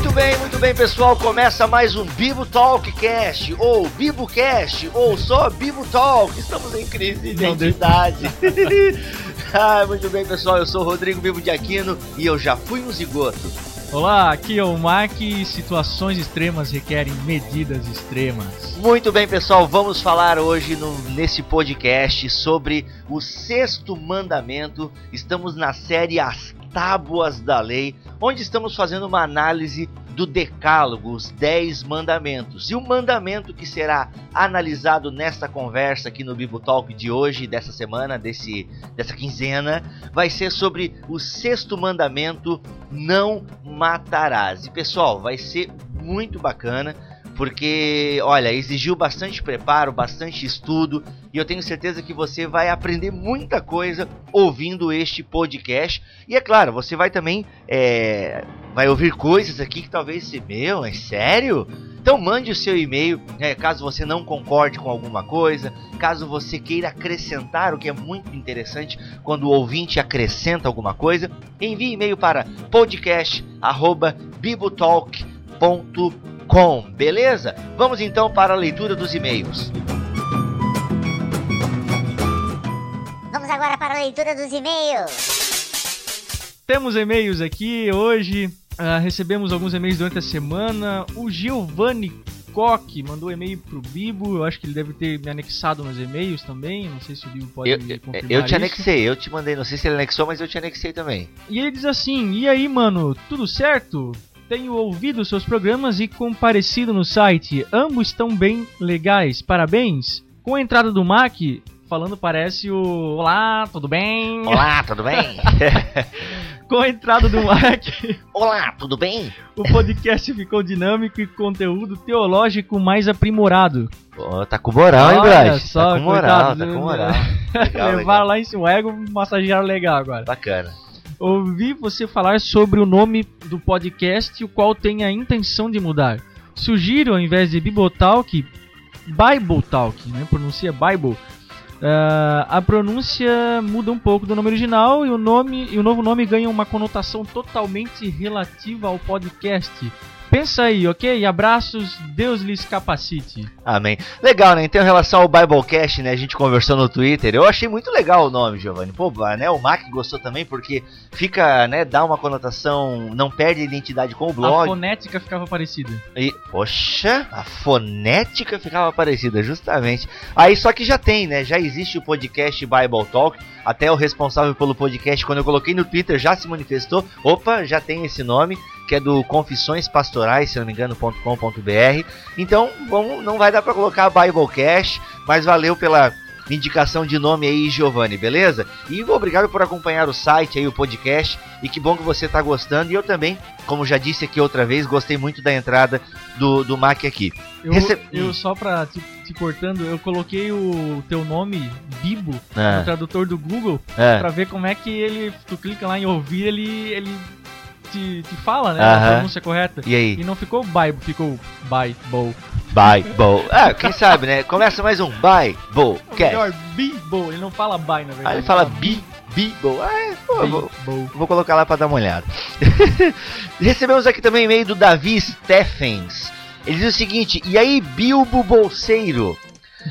Muito bem, muito bem, pessoal. Começa mais um Bibo Talk Cast, ou Bibo Cast, ou só Bibo Talk. Estamos em crise de identidade. ah, muito bem, pessoal. Eu sou o Rodrigo Bibo de Aquino e eu já fui um zigoto. Olá, aqui é o Mac e situações extremas requerem medidas extremas. Muito bem, pessoal, vamos falar hoje no, nesse podcast sobre o sexto mandamento. Estamos na série As Tábuas da Lei, onde estamos fazendo uma análise do Decálogo, os Dez Mandamentos. E o mandamento que será analisado nesta conversa aqui no Bibo Talk de hoje, dessa semana, desse, dessa quinzena, vai ser sobre o sexto mandamento: não matarás. E pessoal, vai ser muito bacana porque, olha, exigiu bastante preparo, bastante estudo, e eu tenho certeza que você vai aprender muita coisa ouvindo este podcast. E é claro, você vai também é, vai ouvir coisas aqui que talvez se meu, é sério? Então mande o seu e-mail, né, caso você não concorde com alguma coisa, caso você queira acrescentar, o que é muito interessante quando o ouvinte acrescenta alguma coisa, envie e-mail para podcast@bibotalk.com com, beleza? Vamos então para a leitura dos e-mails. Vamos agora para a leitura dos e-mails. Temos e-mails aqui hoje. Uh, recebemos alguns e-mails durante a semana. O Giovanni Koch mandou e-mail pro Bibo. Eu acho que ele deve ter me anexado nos e-mails também. Não sei se o Bibo pode eu, confirmar. Eu te isso. anexei, eu te mandei. Não sei se ele anexou, mas eu te anexei também. E ele diz assim: E aí, mano, tudo certo? Tenho ouvido seus programas e comparecido no site. Ambos estão bem legais. Parabéns. Com a entrada do Mac, falando parece o Olá, tudo bem? Olá, tudo bem? Com a entrada do Mac. Olá, tudo bem? O podcast ficou dinâmico e conteúdo teológico mais aprimorado. Pô, tá com moral, hein, Olha Brad? só, Tá com moral, coitado, tá com né? moral. Legal, Levaram legal. lá em cima o ego, massagearam legal agora. Bacana. Ouvi você falar sobre o nome do podcast, o qual tem a intenção de mudar. Sugiro, ao invés de Bibotalk, Bible Talk, né? Pronuncia Bible. Ah, a pronúncia muda um pouco do nome original e o nome e o novo nome ganha uma conotação totalmente relativa ao podcast. Pensa aí, ok? Abraços, Deus lhes capacite. Amém. Legal, né? Então, em relação ao Biblecast, né? A gente conversou no Twitter. Eu achei muito legal o nome, Giovanni. Pô, né? O Mac gostou também porque fica, né? Dá uma conotação, não perde a identidade com o A blog. fonética ficava parecida. E, poxa, a fonética ficava parecida, justamente. Aí só que já tem, né? Já existe o podcast Bible Talk. Até o responsável pelo podcast, quando eu coloquei no Twitter, já se manifestou. Opa, já tem esse nome, que é do Confissões Pastorais, se não me engano, .com.br. Então, vamos, não vai dar pra colocar Biblecast, mas valeu pela indicação de nome aí, Giovanni, beleza? E obrigado por acompanhar o site aí, o podcast. E que bom que você tá gostando. E eu também, como já disse aqui outra vez, gostei muito da entrada do, do Mac aqui. Eu, Rece- eu só pra te, te cortando, eu coloquei o teu nome, Bibo, Ah. no tradutor do Google, É. pra ver como é que ele. Tu clica lá em ouvir, ele. ele te, te fala, né? A Aham. pronúncia correta. E aí? E não ficou Bible, ficou Bible. Bible. Ah, quem sabe, né? Começa mais um Ou Biblecast. melhor, Bible. Ele não fala Bi, na verdade. Aí ele fala Bi, Bible. Ah, é, pô, vou, Bible. vou colocar lá pra dar uma olhada. Recebemos aqui também e-mail do Davi Steffens. Ele diz o seguinte: E aí, Bilbo Bolseiro?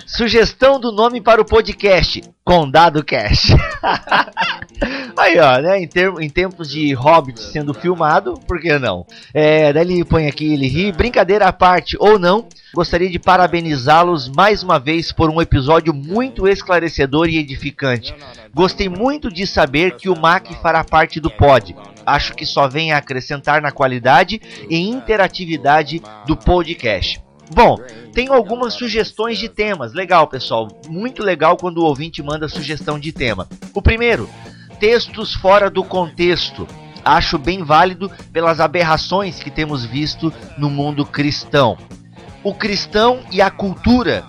Sugestão do nome para o podcast: Condado Cash. Aí, ó, né? Em, termo- em tempos de Hobbit sendo filmado, por que não? É, daí ele põe aqui, ele ri. Brincadeira à parte ou não, gostaria de parabenizá-los mais uma vez por um episódio muito esclarecedor e edificante. Gostei muito de saber que o Mac fará parte do pod. Acho que só vem a acrescentar na qualidade e interatividade do podcast. Bom, tenho algumas sugestões de temas. Legal, pessoal. Muito legal quando o ouvinte manda sugestão de tema. O primeiro, textos fora do contexto. Acho bem válido pelas aberrações que temos visto no mundo cristão. O cristão e a cultura.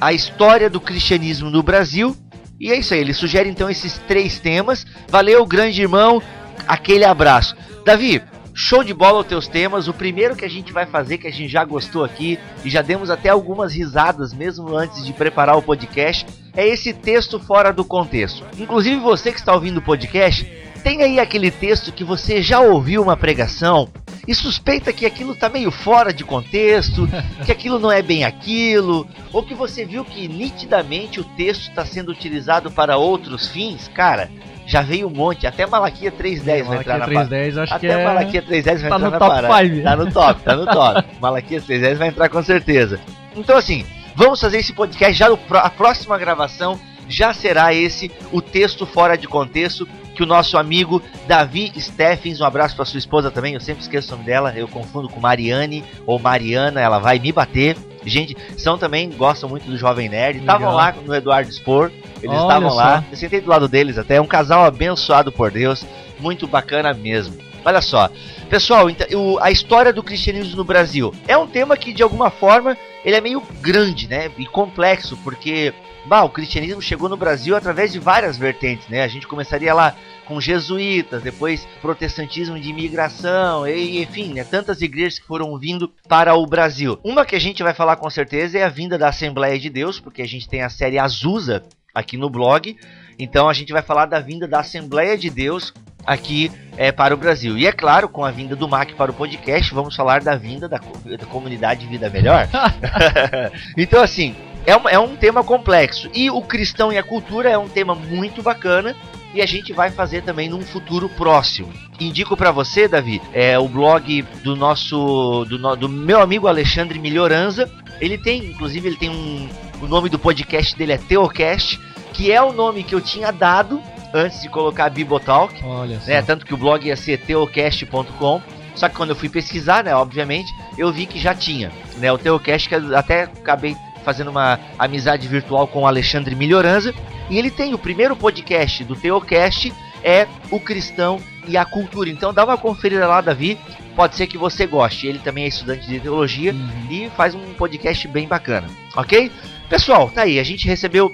A história do cristianismo no Brasil. E é isso aí, ele sugere então esses três temas. Valeu, grande irmão. Aquele abraço. Davi, show de bola os teus temas. O primeiro que a gente vai fazer, que a gente já gostou aqui, e já demos até algumas risadas mesmo antes de preparar o podcast, é esse texto fora do contexto. Inclusive você que está ouvindo o podcast, tem aí aquele texto que você já ouviu uma pregação, e suspeita que aquilo tá meio fora de contexto, que aquilo não é bem aquilo, ou que você viu que nitidamente o texto está sendo utilizado para outros fins, cara, já veio um monte, até Malaquia 310 vai entrar na 310, acho até que é... Malaquia 310 vai tá entrar no na top parada. five. Tá no top, tá no top. Malaquia 310 vai entrar com certeza. Então assim, vamos fazer esse podcast já no a próxima gravação já será esse o texto fora de contexto que o nosso amigo Davi Steffens, um abraço para sua esposa também, eu sempre esqueço o nome dela, eu confundo com Mariane ou Mariana, ela vai me bater. Gente, são também, gostam muito do Jovem Nerd, estavam lá no Eduardo Spor, eles Olha estavam só. lá, eu sentei do lado deles até, é um casal abençoado por Deus, muito bacana mesmo. Olha só, pessoal, então, a história do cristianismo no Brasil é um tema que de alguma forma ele é meio grande, né, e complexo, porque bah, o cristianismo chegou no Brasil através de várias vertentes, né? A gente começaria lá com jesuítas, depois protestantismo de imigração, e, enfim, né, tantas igrejas que foram vindo para o Brasil. Uma que a gente vai falar com certeza é a vinda da Assembleia de Deus, porque a gente tem a série Azusa aqui no blog. Então a gente vai falar da vinda da Assembleia de Deus aqui é, para o Brasil. E é claro, com a vinda do Mac para o podcast, vamos falar da vinda da, da comunidade Vida Melhor. então, assim, é um, é um tema complexo. E o cristão e a cultura é um tema muito bacana. E a gente vai fazer também num futuro próximo. Indico para você, Davi, é o blog do nosso, do, no- do meu amigo Alexandre Melhoranza. Ele tem, inclusive, ele tem um, o nome do podcast dele é Teocast, que é o nome que eu tinha dado antes de colocar Bibotalk Olha só. né? Tanto que o blog ia ser teocast.com. Só que quando eu fui pesquisar, né, obviamente, eu vi que já tinha, né, o Teocast que eu até acabei fazendo uma amizade virtual com o Alexandre Melhoranza, e ele tem o primeiro podcast do Teocast é o cristão e a cultura. Então dá uma conferida lá, Davi. Pode ser que você goste. Ele também é estudante de teologia Uhum. e faz um podcast bem bacana, ok? Pessoal, tá aí. A gente recebeu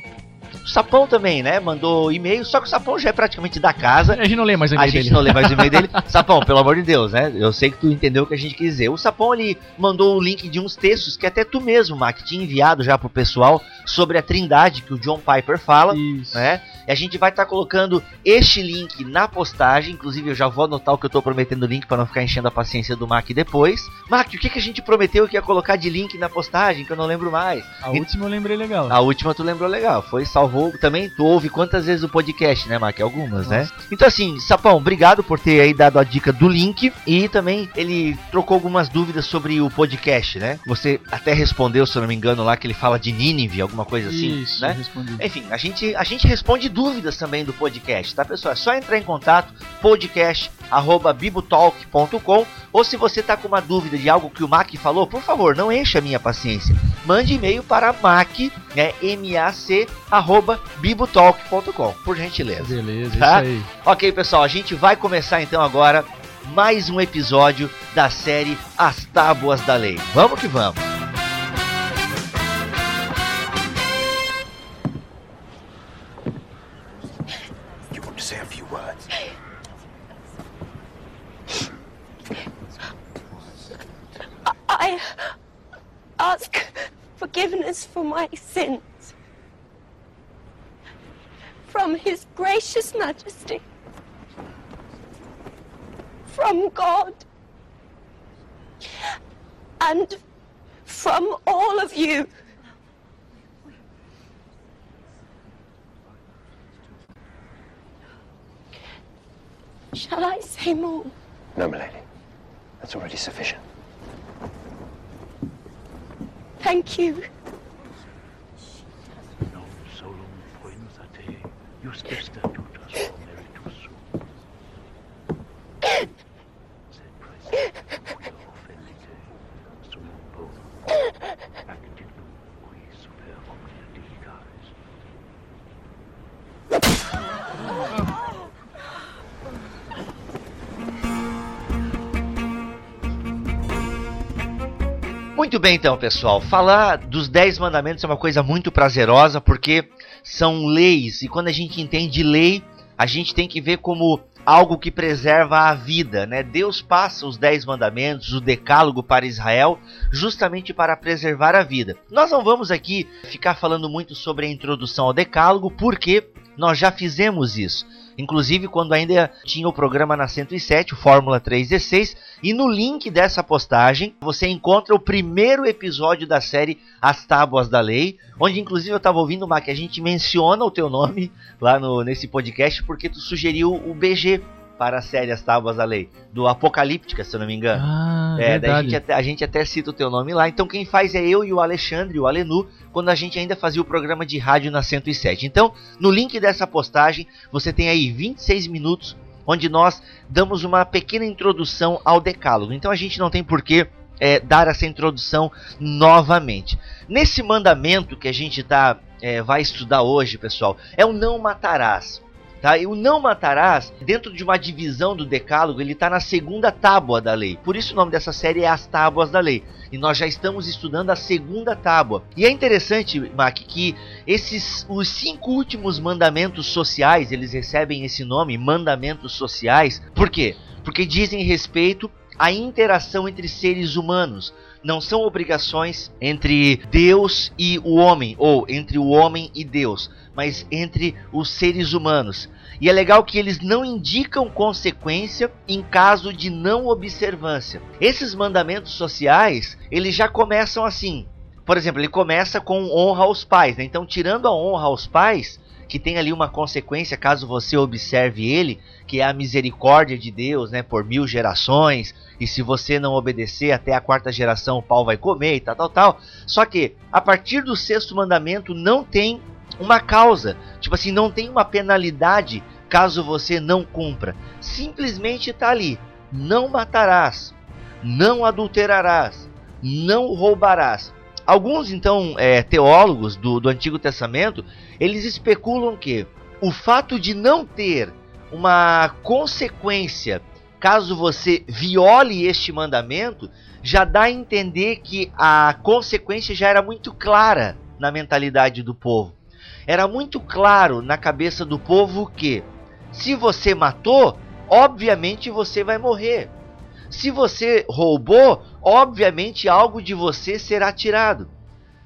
o Sapão também, né? Mandou e-mail, só que o Sapão já é praticamente da casa. A gente não lê mais o A e-mail gente dele. não lê mais o e-mail dele. Sapão, pelo amor de Deus, né? Eu sei que tu entendeu o que a gente quis dizer. O Sapão, ele mandou o link de uns textos que até tu mesmo, Mac, tinha enviado já pro pessoal sobre a trindade que o John Piper fala, Isso. né? E a gente vai estar colocando este link na postagem. Inclusive, eu já vou anotar o que eu tô prometendo o link para não ficar enchendo a paciência do Mac depois. Mac, o que, que a gente prometeu que ia colocar de link na postagem, que eu não lembro mais? A última eu lembrei legal. A última tu lembrou legal, foi salvou também. Tu ouve quantas vezes o podcast, né, Mac? Algumas, né? Então assim, Sapão, obrigado por ter aí dado a dica do link e também ele trocou algumas dúvidas sobre o podcast, né? Você até respondeu, se eu não me engano, lá que ele fala de Nínive, alguma coisa assim, Isso, né? respondi. Enfim, a gente, a gente responde dúvidas também do podcast, tá, pessoal? É só entrar em contato, podcast.bibotalk.com ou se você tá com uma dúvida de algo que o Mac falou, por favor, não encha a minha paciência. Mande e-mail para mac, né, M-A-C, arroba bibotalk.com, por gentileza. Beleza, Tá? isso aí. Ok, pessoal, a gente vai começar então agora mais um episódio da série As Tábuas da Lei. Vamos que vamos! I ask forgiveness for my sins from His gracious majesty, from God, and from all of you. Shall I say more? No, milady. That's already sufficient. Thank you. Muito bem, então, pessoal. Falar dos 10 mandamentos é uma coisa muito prazerosa porque são leis e quando a gente entende lei, a gente tem que ver como algo que preserva a vida, né? Deus passa os 10 mandamentos, o decálogo para Israel, justamente para preservar a vida. Nós não vamos aqui ficar falando muito sobre a introdução ao decálogo, porque Nós já fizemos isso. Inclusive quando ainda tinha o programa na 107, o Fórmula 316, e no link dessa postagem você encontra o primeiro episódio da série As Tábuas da Lei, onde inclusive eu estava ouvindo, Mac, que a gente menciona o teu nome lá no, nesse podcast porque tu sugeriu o BG para a série As Tábuas da Lei, do Apocalíptica, se eu não me engano. Ah, É, daí a gente, até, a gente até cita o teu nome lá. Então quem faz é eu e o Alexandre, o Alenu, quando a gente ainda fazia o programa de rádio na 107. Então, no link dessa postagem, você tem aí 26 minutos onde nós damos uma pequena introdução ao decálogo. Então a gente não tem por que é, dar essa introdução novamente. Nesse mandamento que a gente tá, é, vai estudar hoje, pessoal, é o não matarás. Tá? E o não matarás, dentro de uma divisão do decálogo, ele está na segunda tábua da lei. Por isso o nome dessa série é As Tábuas da Lei. E nós já estamos estudando a segunda tábua. E é interessante, Mac, que esses os cinco últimos mandamentos sociais, eles recebem esse nome, mandamentos sociais. Por quê? Porque dizem respeito à interação entre seres humanos. Não são obrigações entre Deus e o homem, ou entre o homem e Deus, mas entre os seres humanos. E é legal que eles não indicam consequência em caso de não observância. Esses mandamentos sociais, eles já começam assim. Por exemplo, ele começa com honra aos pais. Né? Então, tirando a honra aos pais, que tem ali uma consequência caso você observe ele, que é a misericórdia de Deus, né, por mil gerações, e se você não obedecer até a quarta geração o pau vai comer e tal, tal, tal. Só que a partir do sexto mandamento não tem uma causa, tipo assim, não tem uma penalidade caso você não cumpra. Simplesmente está ali: não matarás, não adulterarás, não roubarás. Alguns então é, teólogos do, do Antigo Testamento eles especulam que o fato de não ter uma consequência caso você viole este mandamento já dá a entender que a consequência já era muito clara na mentalidade do povo. Era muito claro na cabeça do povo que se você matou, obviamente você vai morrer. Se você roubou, obviamente algo de você será tirado.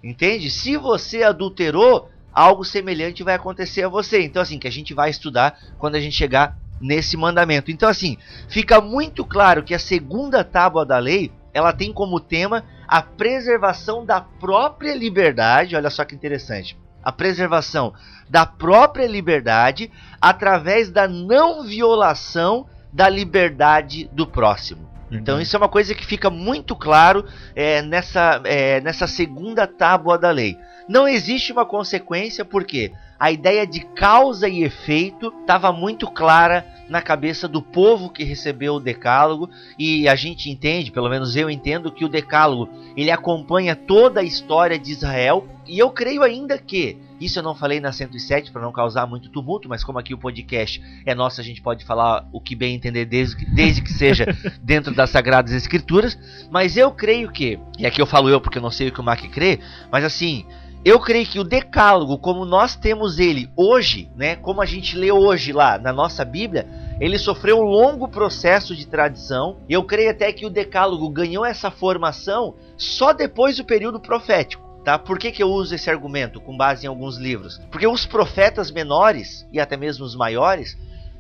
Entende? Se você adulterou, algo semelhante vai acontecer a você. Então, assim, que a gente vai estudar quando a gente chegar nesse mandamento. Então, assim, fica muito claro que a segunda tábua da lei ela tem como tema a preservação da própria liberdade. Olha só que interessante. A preservação da própria liberdade através da não violação da liberdade do próximo. Então isso é uma coisa que fica muito claro é, nessa, é, nessa segunda tábua da lei. Não existe uma consequência porque a ideia de causa e efeito estava muito clara na cabeça do povo que recebeu o decálogo e a gente entende, pelo menos eu entendo que o decálogo ele acompanha toda a história de Israel e eu creio ainda que isso eu não falei na 107 para não causar muito tumulto, mas como aqui o podcast é nosso, a gente pode falar o que bem entender desde que, desde que seja dentro das Sagradas Escrituras. Mas eu creio que, e aqui eu falo eu porque eu não sei o que o Mac crê, mas assim, eu creio que o Decálogo, como nós temos ele hoje, né, como a gente lê hoje lá na nossa Bíblia, ele sofreu um longo processo de tradição. E eu creio até que o Decálogo ganhou essa formação só depois do período profético. Tá? Por que, que eu uso esse argumento com base em alguns livros? Porque os profetas menores e até mesmo os maiores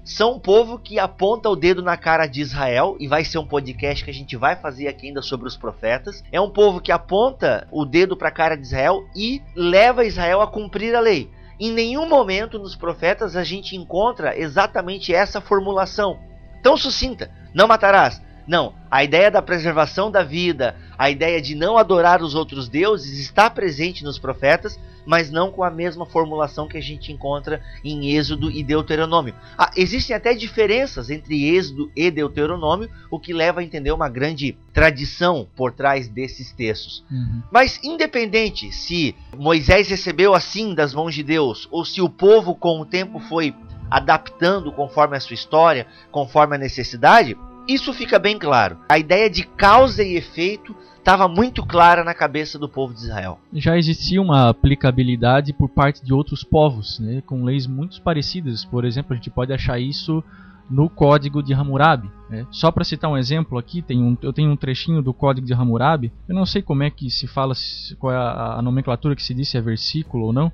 são um povo que aponta o dedo na cara de Israel e vai ser um podcast que a gente vai fazer aqui ainda sobre os profetas. É um povo que aponta o dedo para a cara de Israel e leva Israel a cumprir a lei. Em nenhum momento nos profetas a gente encontra exatamente essa formulação tão sucinta: não matarás. Não, a ideia da preservação da vida, a ideia de não adorar os outros deuses está presente nos profetas, mas não com a mesma formulação que a gente encontra em Êxodo e Deuteronômio. Ah, existem até diferenças entre Êxodo e Deuteronômio, o que leva a entender uma grande tradição por trás desses textos. Uhum. Mas independente se Moisés recebeu assim das mãos de Deus, ou se o povo com o tempo foi adaptando conforme a sua história, conforme a necessidade, isso fica bem claro. A ideia de causa e efeito estava muito clara na cabeça do povo de Israel. Já existia uma aplicabilidade por parte de outros povos, né, com leis muito parecidas. Por exemplo, a gente pode achar isso no Código de Hammurabi. Né? Só para citar um exemplo aqui, um, eu tenho um trechinho do Código de Hammurabi. Eu não sei como é que se fala, qual é a, a nomenclatura que se diz, se é versículo ou não.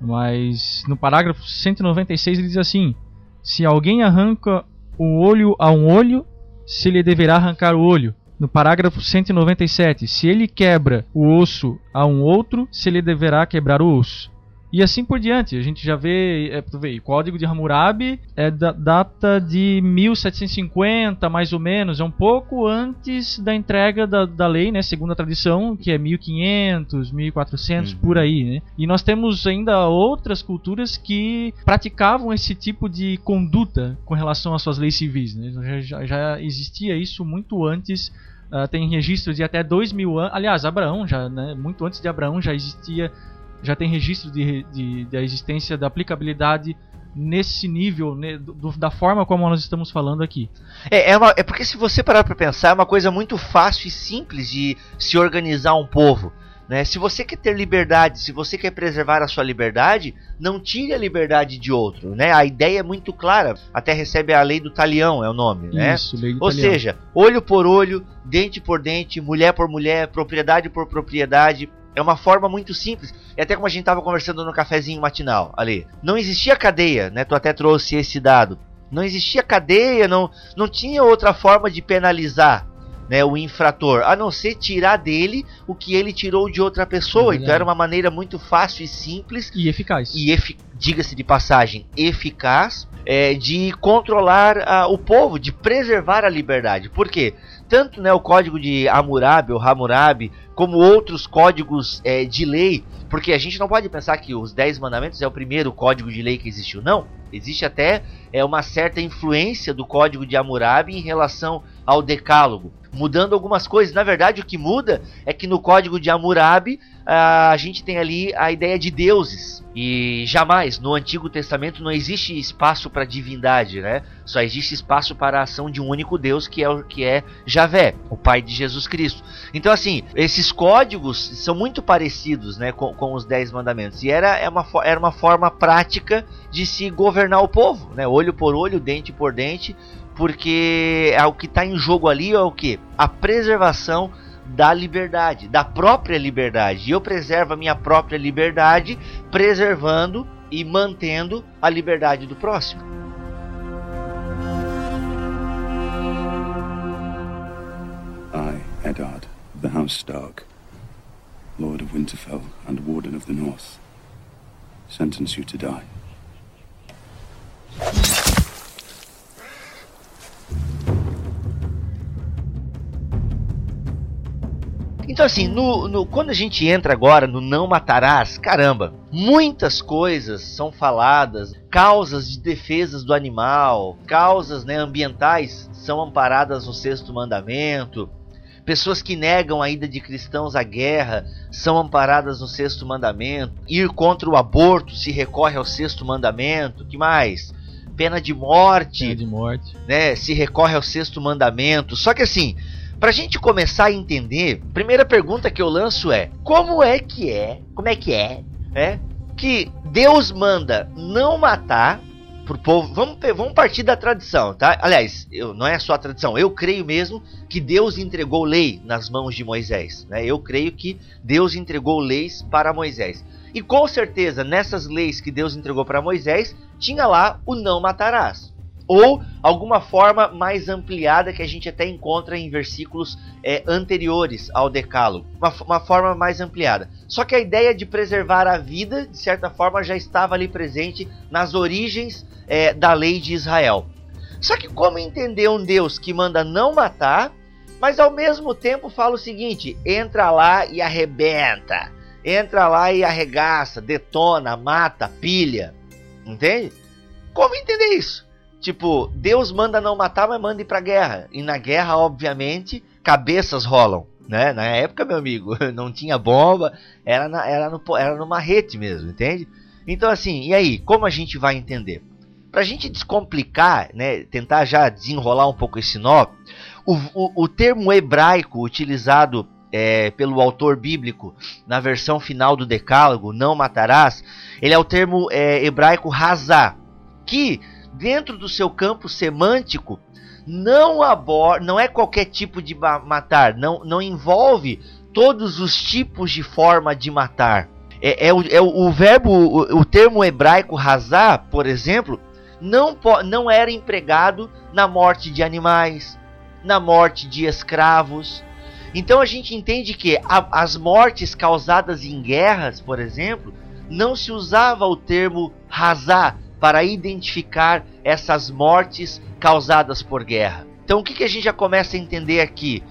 Mas no parágrafo 196 ele diz assim: Se alguém arranca o olho a um olho, se lhe deverá arrancar o olho. No parágrafo 197, se ele quebra o osso a um outro, se lhe deverá quebrar o osso. E assim por diante, a gente já vê, é, tu vê, o Código de Hammurabi é da data de 1750, mais ou menos, é um pouco antes da entrega da, da lei, né, segundo a tradição, que é 1500, 1400, Uhum. por aí, né. E nós temos ainda outras culturas que praticavam esse tipo de conduta com relação às suas leis civis, né. já, já- existia isso muito antes ah, tem registros de até dois mil anos. Aliás, Abraão já, né, muito antes de Abraão já existia, já tem registro de, de, da existência da aplicabilidade nesse nível, né, do- da forma como nós estamos falando aqui. É, é, uma- é porque se você parar pra pensar, é uma coisa muito fácil e simples de se organizar um povo. Né? Se você quer ter liberdade, se você quer preservar a sua liberdade, não tire a liberdade de outro. Né? A ideia é muito clara. Até recebe a lei do talião, é o nome. Né? Isso, lei Ou italiana. seja, olho por olho, dente por dente, mulher por mulher, propriedade por propriedade. É uma forma muito simples. E até como a gente estava conversando no cafezinho matinal ali. Não existia cadeia, né? Tu até trouxe esse dado. Não existia cadeia, não, não tinha outra forma de penalizar né, o infrator, a não ser tirar dele o que ele tirou de outra pessoa. É então era uma maneira muito fácil e simples e eficaz. e efi- diga-se de passagem, eficaz é, de controlar ah, o povo, de preservar a liberdade. Por quê? Tanto né, o código de Hammurabi ou Hammurabi, como outros códigos é, de lei, porque a gente não pode pensar que os Dez Mandamentos é o primeiro código de lei que existiu. Não. Existe até é, uma certa influência do código de Hammurabi em relação ao Decálogo, mudando algumas coisas. Na verdade, o que muda é que no código de Hammurabi a gente tem ali a ideia de deuses. E jamais no Antigo Testamento não existe espaço para divindade, né? Só existe espaço para a ação de um único Deus que é o que é Javé, o Pai de Jesus Cristo. Então assim, esses códigos são muito parecidos, né, com, com os Dez Mandamentos. E era, é uma, era uma forma prática de se governar o povo, né? Olho por olho, dente por dente, porque é o que está em jogo ali é o que? A preservação da liberdade, da própria liberdade. E eu preservo a minha própria liberdade, preservando e mantendo a liberdade do próximo. I, Eddard, of the House Stark, Lord of Winterfell and Warden of the North, sentence you to die. Então assim, no, no- quando a gente entra agora no não matarás, caramba, muitas coisas são faladas, causas de defesas do animal, causas né, ambientais são amparadas no sexto mandamento. Pessoas que negam a ida de cristãos à guerra são amparadas no sexto mandamento. Ir contra o aborto se recorre ao sexto mandamento. Que mais? Pena de morte Pena de morte. né, se recorre ao sexto mandamento. Só que assim, pra gente começar a entender, primeira pergunta que eu lanço é: como é que é? Como é que é? É que Deus manda não matar pro povo. Vamos, vamos partir da tradição, tá? Aliás, eu, não é só a tradição. Eu creio mesmo que Deus entregou lei nas mãos de Moisés. Né? Eu creio que Deus entregou leis para Moisés. E com certeza, nessas leis que Deus entregou para Moisés, tinha lá o não matarás. Ou alguma forma mais ampliada que a gente até encontra em versículos é, anteriores ao Decálogo. Uma, uma forma mais ampliada. Só que a ideia de preservar a vida, de certa forma, já estava ali presente nas origens é, da lei de Israel. Só que como entender um Deus que manda não matar, mas ao mesmo tempo fala o seguinte: entra lá e arrebenta. Entra lá e arregaça, detona, mata, pilha. Entende? Como entender isso? Tipo, Deus manda não matar, mas manda ir pra guerra. E na guerra, obviamente, cabeças rolam. Né? Na época, meu amigo, não tinha bomba, era, na, era, no, era no marrete mesmo, entende? Então, assim, e aí, como a gente vai entender? Pra gente descomplicar, né, tentar já desenrolar um pouco esse nó, o, o, o termo hebraico utilizado é, pelo autor bíblico na versão final do Decálogo, não matarás, ele é o termo é, hebraico razá, que dentro do seu campo semântico não aborda, não é qualquer tipo de ma- matar, não, não envolve todos os tipos de forma de matar. É, é o, é o, o verbo, o, o termo hebraico razar, por exemplo, não, não era empregado na morte de animais, na morte de escravos. Então a gente entende que a- as mortes causadas em guerras, por exemplo, não se usava o termo razar para identificar essas mortes causadas por guerra. Então o que, que a gente já começa a entender aqui?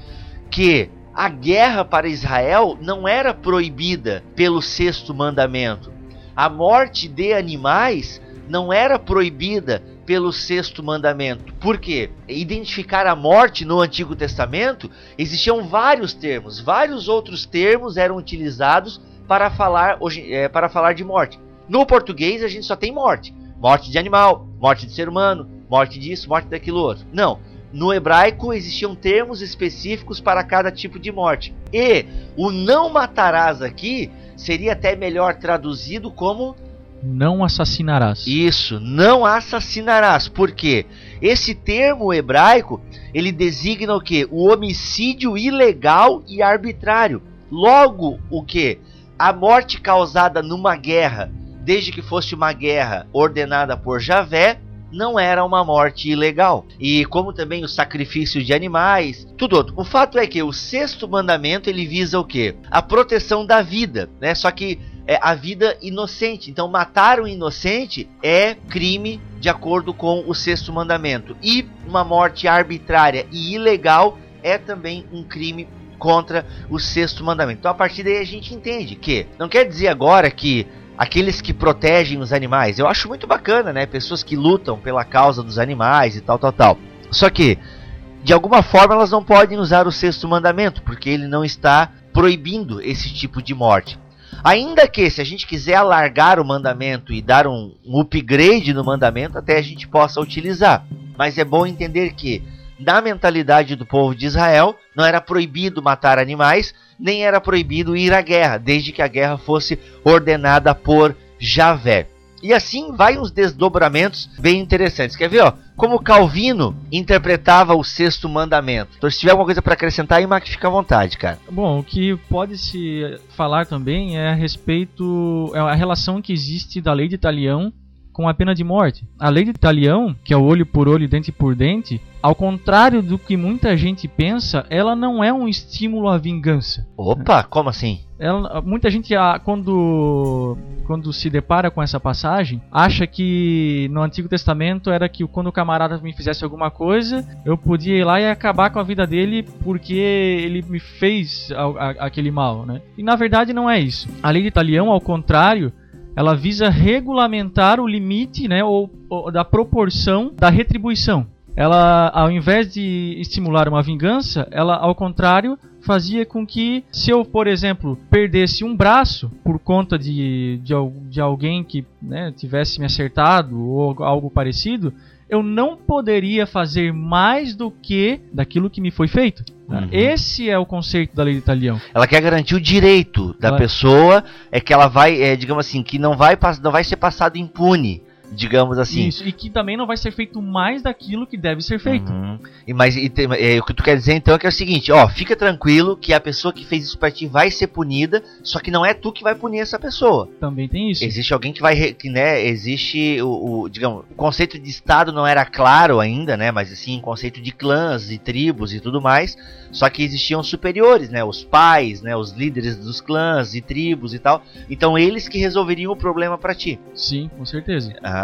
Que a guerra para Israel não era proibida pelo sexto mandamento. A morte de animais não era proibida pelo sexto mandamento. Por quê? Identificar a morte no Antigo Testamento existiam vários termos, vários outros termos eram utilizados para falar, hoje, é, para falar de morte. No português a gente só tem morte: morte de animal, morte de ser humano, morte disso, morte daquilo outro. Não. No hebraico existiam termos específicos para cada tipo de morte. E o não matarás aqui seria até melhor traduzido como Não assassinarás. isso, não assassinarás. Por quê? Esse termo hebraico, ele designa o quê? O homicídio ilegal e arbitrário. Logo, o que? A morte causada numa guerra, desde que fosse uma guerra ordenada por Javé, não era uma morte ilegal. E como também o sacrifício de animais, tudo outro. O fato é que o sexto mandamento ele visa o quê? A proteção da vida, né? Só que é a vida inocente. Então, matar um inocente é crime de acordo com o sexto mandamento. E uma morte arbitrária e ilegal é também um crime contra o sexto mandamento. Então, a partir daí a gente entende que não quer dizer agora que aqueles que protegem os animais, eu acho muito bacana, né? Pessoas que lutam pela causa dos animais e tal, tal, tal. Só que de alguma forma elas não podem usar o sexto mandamento, porque ele não está proibindo esse tipo de morte. Ainda que, se a gente quiser alargar o mandamento e dar um, um upgrade no mandamento, até a gente possa utilizar. Mas é bom entender que, na mentalidade do povo de Israel, não era proibido matar animais, nem era proibido ir à guerra, desde que a guerra fosse ordenada por Javé. E assim vai uns desdobramentos bem interessantes. Quer ver, ó? Como Calvino interpretava o sexto mandamento. Então, se tiver alguma coisa para acrescentar aí, Mac, fica à vontade, cara. Bom, o que pode se falar também é a respeito é a relação que existe da lei de Italião com a pena de morte. A lei de Italião, que é o olho por olho, dente por dente, ao contrário do que muita gente pensa, ela não é um estímulo à vingança. Opa, como assim? Ela- muita gente, ah, quando, quando se depara com essa passagem, acha que no Antigo Testamento era que quando o camarada me fizesse alguma coisa, eu podia ir lá e acabar com a vida dele porque ele me fez a- a- aquele mal, né? E na verdade não é isso. A lei de Italião, ao contrário, ela visa regulamentar o limite, né, ou, ou da proporção da retribuição. Ela, ao invés de estimular uma vingança, ela, ao contrário, fazia com que, se eu, por exemplo, perdesse um braço por conta de, de, de alguém que né, tivesse me acertado ou algo parecido, eu não poderia fazer mais do que daquilo que me foi feito. Tá? Uhum. Esse é o conceito da lei de Italião. Ela quer garantir o direito da Ela- pessoa, é que ela vai, é, digamos assim, que não vai, não vai ser passado impune, digamos assim. Isso, e que também não vai ser feito mais daquilo que deve ser feito. Uhum. E, mas e tem- é, o que tu quer dizer então é que é o seguinte, ó, fica tranquilo que a pessoa que fez isso pra ti vai ser punida, só que não é tu que vai punir essa pessoa. Também tem isso. Existe alguém que vai, que, né, existe o, o, digamos, o conceito de estado não era claro ainda, né, mas assim, o conceito de clãs e tribos e tudo mais, só que existiam superiores, né, os pais, né, os líderes dos clãs e tribos e tal, então eles que resolveriam o problema pra ti. Sim, com certeza. Ah,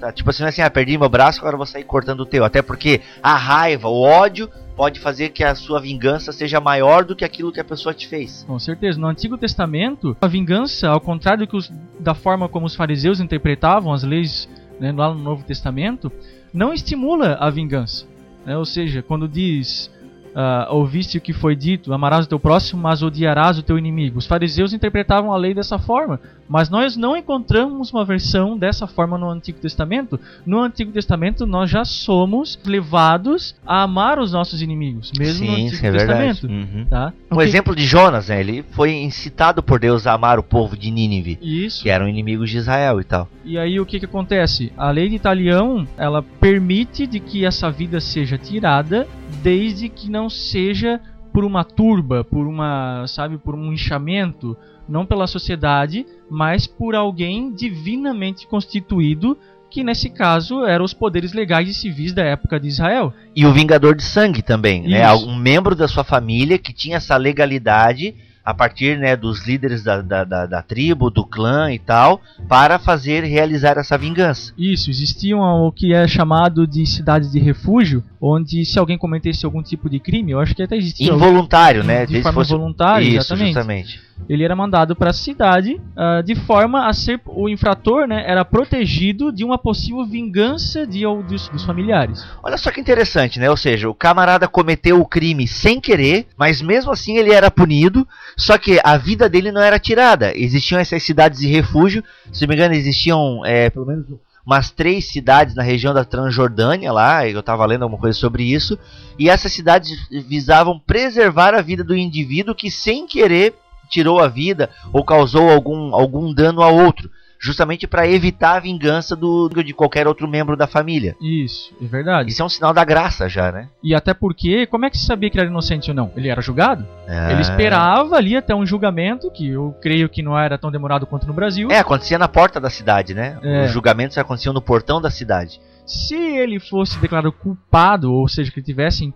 tá, tipo assim, é assim, ah, perdi meu braço, agora vou sair cortando o teu, até porque a raiva, o ódio pode fazer que a sua vingança seja maior do que aquilo que a pessoa te fez. Com certeza. No Antigo Testamento, a vingança, ao contrário os- da forma como os fariseus interpretavam as leis né, lá no Novo Testamento, não estimula a vingança. né? Ou seja, quando diz ah, ouviste o que foi dito, amarás o teu próximo, mas odiarás o teu inimigo. Os fariseus interpretavam a lei dessa forma, mas nós não encontramos uma versão dessa forma no Antigo Testamento. No Antigo Testamento nós já somos levados a amar os nossos inimigos, mesmo no Sim, Antigo sim, é. Testamento. Uhum. Tá? Um O exemplo de Jonas, né? Ele foi incitado por Deus a amar o povo de Nínive, Isso. que eram inimigos de Israel e tal. E aí o que que acontece? A lei de Italião, ela permite de que essa vida seja tirada desde que não seja por uma turba, por uma, sabe, por um inchamento, não pela sociedade, mas por alguém divinamente constituído, que nesse caso eram os poderes legais e civis da época de Israel. E o Vingador de Sangue também, né? Um membro da sua família que tinha essa legalidade a partir né, dos líderes da, da, da, da tribo, do clã e tal, para fazer realizar essa vingança. Isso, existiam o que é chamado de cidades de refúgio, onde se alguém cometesse algum tipo de crime, eu acho que até existia. Involuntário, né? De Desde forma fosse- voluntária, Isso, exatamente. justamente. Ele era mandado para a cidade ah, de forma a ser o infrator, né, era protegido de uma possível vingança de, ou dos, dos familiares. Olha só que interessante, né? Ou seja, o camarada cometeu o crime sem querer, mas mesmo assim ele era punido, só que a vida dele não era tirada. Existiam essas cidades de refúgio, se não me engano, existiam é, pelo menos umas três cidades na região da Transjordânia lá, eu estava lendo alguma coisa sobre isso, e essas cidades visavam preservar a vida do indivíduo que sem querer tirou a vida ou causou algum, algum dano a outro, justamente para evitar a vingança do, de qualquer outro membro da família. Isso, é verdade. Isso é um sinal da graça já, né? E até porque, como é que se sabia que ele era inocente ou não? Ele era julgado? Ah. Ele esperava ali até um julgamento, que eu creio que não era tão demorado quanto no Brasil. É, acontecia na porta da cidade, né? É. Os julgamentos aconteciam no portão da cidade. Se ele fosse declarado culpado, ou seja, que tivesse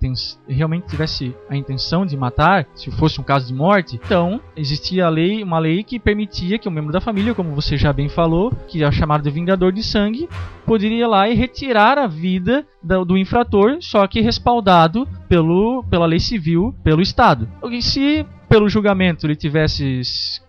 realmente tivesse a intenção de matar, se fosse um caso de morte, então existia a lei, uma lei que permitia que um membro da família, como você já bem falou, que é chamado de vingador de sangue, poderia ir lá e retirar a vida da- do infrator, só que respaldado pelo, pela lei civil, pelo Estado. E se pelo julgamento ele tivesse se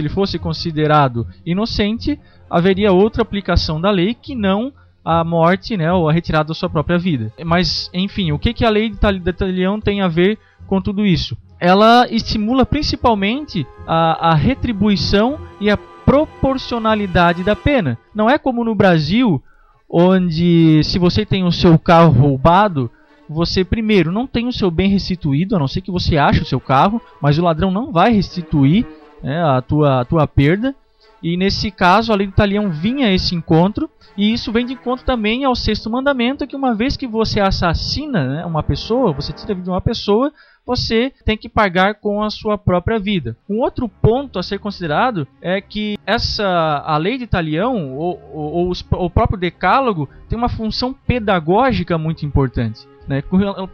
ele fosse considerado inocente, haveria outra aplicação da lei que não a morte, né, ou a retirada da sua própria vida. Mas, enfim, o que, que a lei de Italião tem a ver com tudo isso? Ela estimula principalmente a, a retribuição e a proporcionalidade da pena. Não é como no Brasil, onde se você tem o seu carro roubado, você primeiro não tem o seu bem restituído, a não ser que você ache o seu carro, mas o ladrão não vai restituir né, a, tua, a tua perda. E nesse caso, a lei do talião vinha a esse encontro, e isso vem de encontro também ao sexto mandamento, que uma vez que você assassina né, uma pessoa, você tira a vida de uma pessoa, você tem que pagar com a sua própria vida. Um outro ponto a ser considerado é que essa a lei de Talião ou, ou, ou o próprio decálogo tem uma função pedagógica muito importante. Né,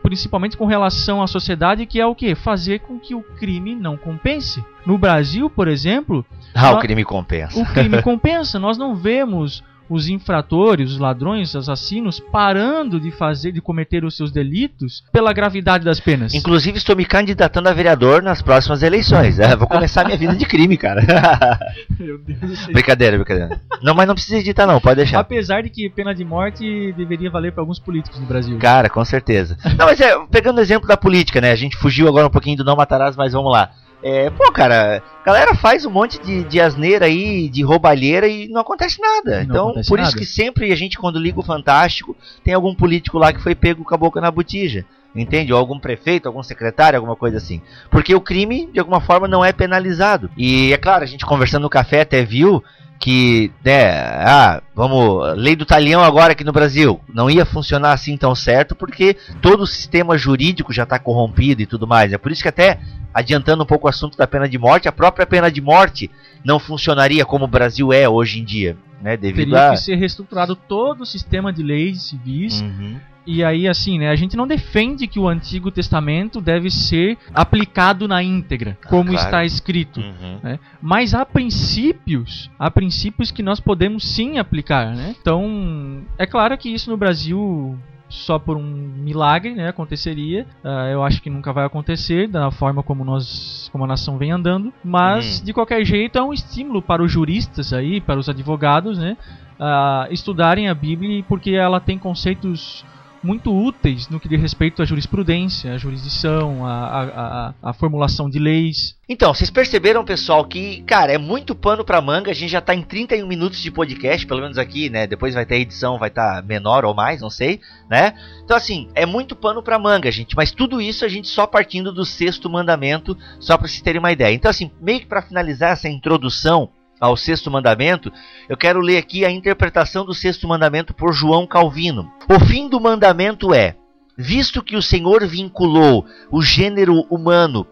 principalmente com relação à sociedade, que é o que? Fazer com que o crime não compense. No Brasil, por exemplo, Ah, o Nó- crime compensa. o crime compensa. Nós não vemos os infratores, os ladrões, os assassinos parando de fazer, de cometer os seus delitos pela gravidade das penas. Inclusive, estou me candidatando a vereador nas próximas eleições. É, vou começar minha vida de crime, cara. Meu Deus brincadeira, brincadeira. Não, mas não precisa editar, não, pode deixar. Apesar de que pena de morte deveria valer para alguns políticos no Brasil. Cara, com certeza. Não, mas é, pegando o exemplo da política, né? A gente fugiu agora um pouquinho do não matarás, mas vamos lá. É, pô, cara, a galera faz um monte de, de asneira aí, de roubalheira e não acontece nada. Não então, acontece por isso nada. que sempre a gente, quando liga o Fantástico, tem algum político lá que foi pego com a boca na botija. Entende? Ou algum prefeito, algum secretário, alguma coisa assim. Porque o crime, de alguma forma, não é penalizado. E é claro, a gente conversando no café até viu que, né, ah, vamos, lei do talhão agora aqui no Brasil, não ia funcionar assim tão certo, porque todo o sistema jurídico já está corrompido e tudo mais. É por isso que até, adiantando um pouco o assunto da pena de morte, a própria pena de morte não funcionaria como o Brasil é hoje em dia, né, devido Teria a... que ser reestruturado todo o sistema de leis civis Uhum. E aí, assim, né? A gente não defende que o Antigo Testamento deve ser aplicado na íntegra, como claro. está escrito. Uhum. né? Mas há princípios, há princípios que nós podemos sim aplicar, né? Então, é claro que isso no Brasil só por um milagre, né, aconteceria. Ah, eu acho que nunca vai acontecer da forma como nós, como a nação vem andando. Mas Uhum. de qualquer jeito é um estímulo para os juristas aí, para os advogados, né, a estudarem a Bíblia porque ela tem conceitos muito úteis no que diz respeito à jurisprudência, à jurisdição, à, à, à- formulação de leis. Então, vocês perceberam, pessoal, que, cara, é muito pano pra manga. A gente já tá em 31 minutos de podcast, pelo menos aqui, né? Depois vai ter edição, vai estar menor ou mais, não sei, né? Então, assim, é muito pano pra manga, gente. Mas tudo isso a gente só partindo do sexto mandamento, só pra vocês terem uma ideia. Então, assim, meio que pra finalizar essa introdução ao sexto mandamento, eu quero ler aqui a interpretação do sexto mandamento por João Calvino. O fim do mandamento é: visto que o Senhor vinculou o gênero humano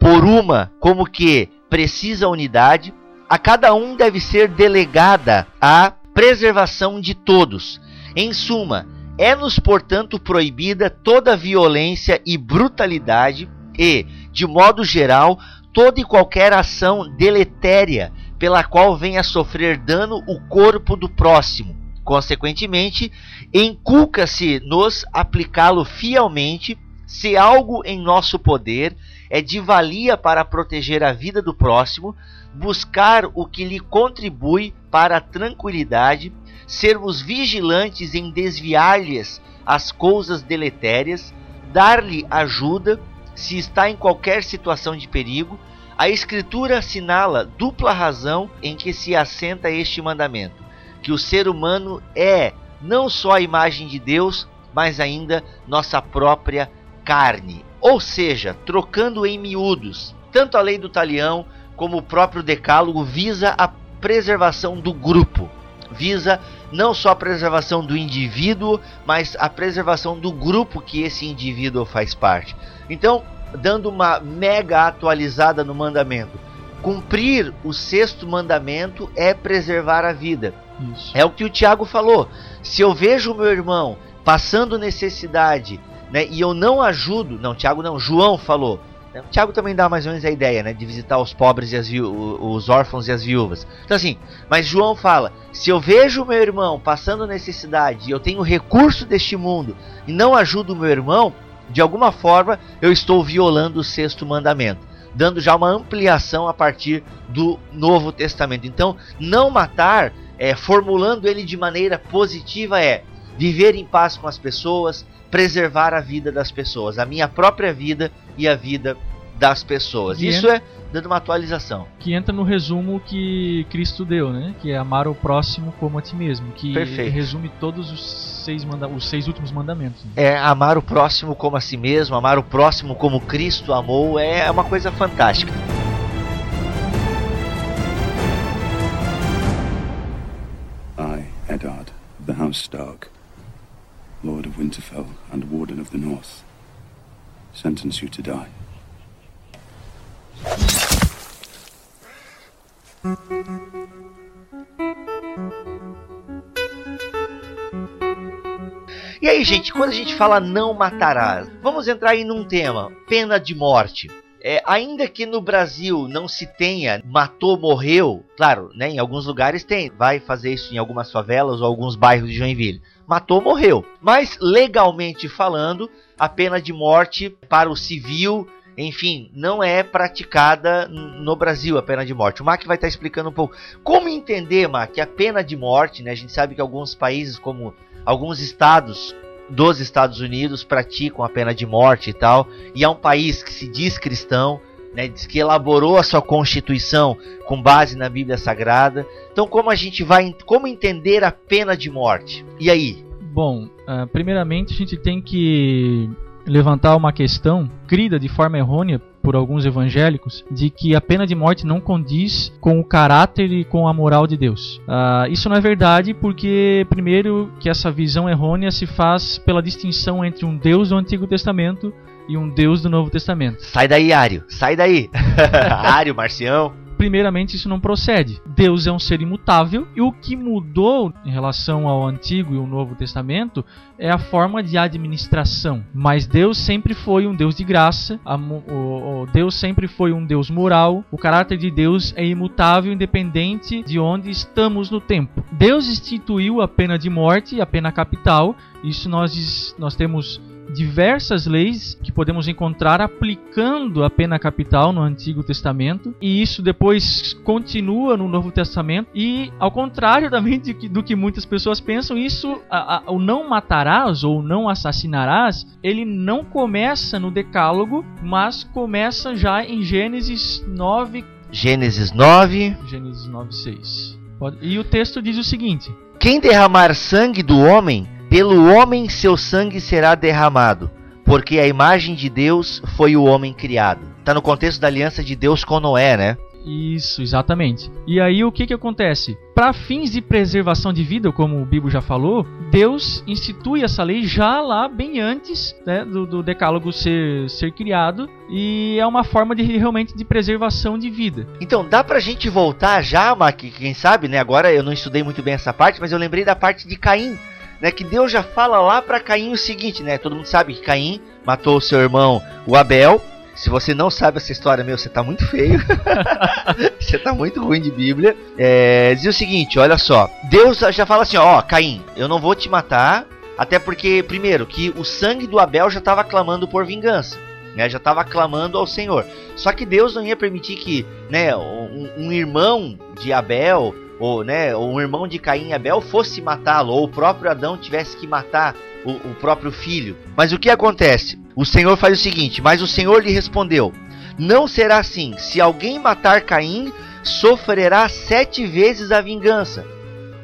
por uma, como que precisa unidade, a cada um deve ser delegada a preservação de todos. Em suma, é-nos, portanto, proibida toda violência e brutalidade e, de modo geral, toda e qualquer ação deletéria pela qual venha a sofrer dano o corpo do próximo. Consequentemente, inculca-se nos aplicá-lo fielmente se algo em nosso poder é de valia para proteger a vida do próximo, buscar o que lhe contribui para a tranquilidade, sermos vigilantes em desviar-lhes as coisas deletérias, dar-lhe ajuda se está em qualquer situação de perigo, a Escritura assinala dupla razão em que se assenta este mandamento: que o ser humano é não só a imagem de Deus, mas ainda nossa própria carne. Ou seja, trocando em miúdos, tanto a lei do talião como o próprio decálogo visa a preservação do grupo, visa não só a preservação do indivíduo, mas a preservação do grupo que esse indivíduo faz parte. Então, dando uma mega atualizada no mandamento, cumprir o sexto mandamento é preservar a vida. Isso. É o que o Tiago falou. Se eu vejo o meu irmão passando necessidade, né, e eu não ajudo, não, Tiago não, João falou. Né, o Tiago também dá mais ou menos a ideia, né, de visitar os pobres e as os órfãos e as viúvas. Então assim, mas João fala: se eu vejo o meu irmão passando necessidade, e eu tenho recurso deste mundo e não ajudo o meu irmão, de alguma forma eu estou violando o sexto mandamento, dando já uma ampliação a partir do Novo Testamento. Então, não matar, é, formulando ele de maneira positiva, é viver em paz com as pessoas, preservar a vida das pessoas, a minha própria vida e a vida das pessoas. Isso é dando uma atualização. Que entra no resumo que Cristo deu, né? Que é amar o próximo como a ti mesmo. Que Perfeito. resume todos os seis, manda os seis últimos mandamentos. né? É amar o próximo como a si mesmo, amar o próximo como Cristo amou, é uma coisa fantástica. I, Eddard, of the House Stark, Lord of Winterfell and Warden of the North, sentence you to die. E aí, gente, quando a gente fala não matarás, vamos entrar aí num tema: pena de morte. É, ainda que no Brasil não se tenha matou, morreu, claro, né, em alguns lugares tem, vai fazer isso em algumas favelas ou alguns bairros de Joinville. Matou, morreu. Mas legalmente falando, a pena de morte para o civil, enfim, não é praticada no Brasil a pena de morte. O Mac vai estar explicando um pouco como entender, Mac, a pena de morte, né? A gente sabe que alguns países como alguns estados dos Estados Unidos praticam a pena de morte e tal, e é um país que se diz cristão, né, diz que elaborou a sua constituição com base na Bíblia Sagrada. Então, como a gente vai, como entender a pena de morte? E aí? Bom, ah, primeiramente a gente tem que levantar uma questão crida de forma errônea por alguns evangélicos de que a pena de morte não condiz com o caráter e com a moral de Deus. Ah, isso não é verdade porque, primeiro, que essa visão errônea se faz pela distinção entre um Deus do Antigo Testamento e um Deus do Novo Testamento. Sai daí, Ário, sai daí. Ário, Marcião. Primeiramente isso não procede. Deus é um ser imutável e o que mudou em relação ao Antigo e o Novo Testamento é a forma de administração. Mas Deus sempre foi um Deus de graça, a o, o Deus sempre foi um Deus moral, o caráter de Deus é imutável, independente de onde estamos no tempo. Deus instituiu a pena de morte, a pena capital, isso nós, nós temos diversas leis que podemos encontrar aplicando a pena capital no Antigo Testamento e isso depois continua no Novo Testamento e ao contrário também que- do que muitas pessoas pensam isso a- a- o não matarás ou não assassinarás ele não começa no Decálogo mas começa já em Gênesis 9 Gênesis 9. Gênesis 9:6 Pode- e o texto diz o seguinte. Quem derramar sangue do homem, pelo homem seu sangue será derramado, porque a imagem de Deus foi o homem criado. Está no contexto da aliança de Deus com Noé, né? Isso, exatamente. E aí o que que acontece? Para fins de preservação de vida, como o Bibo já falou, Deus institui essa lei já lá bem antes né, do, do decálogo ser, ser criado e é uma forma de realmente de preservação de vida. Então, dá pra gente voltar já, Mac, quem sabe, né? Agora eu não estudei muito bem essa parte, mas eu lembrei da parte de Caim, né? Que Deus já fala lá pra Caim o seguinte, né? Todo mundo sabe que Caim matou o seu irmão, o Abel. Se você não sabe essa história, meu, você tá muito feio. você tá muito ruim de Bíblia. É, dizia o seguinte, olha só. Deus já fala assim, ó, Caim, eu não vou te matar, até porque, primeiro, que o sangue do Abel já estava clamando por vingança. Né, já estava clamando ao Senhor. Só que Deus não ia permitir que né, um, um irmão de Abel, ou, né, ou um irmão de Caim e Abel fosse matá-lo, ou o próprio Adão tivesse que matar o, o próprio filho. Mas o que acontece? O Senhor faz o seguinte: Mas o Senhor lhe respondeu: Não será assim. Se alguém matar Caim, sofrerá sete vezes a vingança.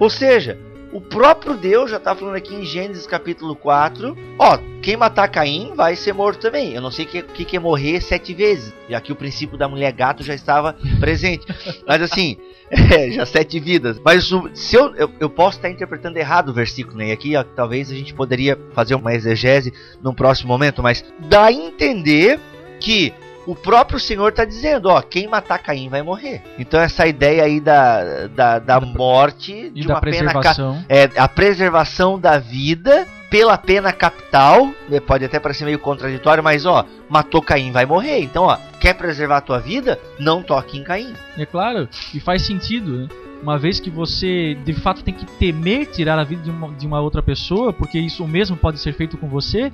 Ou seja, o próprio Deus já está falando aqui em Gênesis capítulo 4. Ó, quem matar Caim vai ser morto também. Eu não sei o que, que, que é morrer sete vezes. Já que o princípio da mulher gato já estava presente. Mas assim, é, já sete vidas. Mas se eu, eu, eu posso estar interpretando errado o versículo, né? E aqui ó, talvez a gente poderia fazer uma exegese num próximo momento. Mas dá a entender que o próprio Senhor está dizendo, ó, quem matar Caim vai morrer. Então essa ideia aí da, da, da morte E de da uma pena é a preservação da vida pela pena capital, né, pode até parecer meio contraditório, mas ó, matou Caim, vai morrer. Então, ó, quer preservar a tua vida? Não toque em Caim. É claro, e faz sentido, né? Uma vez que você de fato tem que temer tirar a vida de uma, de uma outra pessoa, porque isso mesmo pode ser feito com você,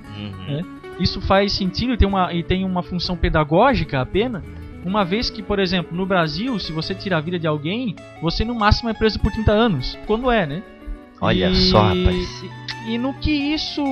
É. isso faz sentido e tem uma, e tem uma função pedagógica apenas. Uma vez que, por exemplo, no Brasil, se você tirar a vida de alguém, você no máximo é preso por 30 anos. Quando é, né? Olha E- só, rapaz. E no que isso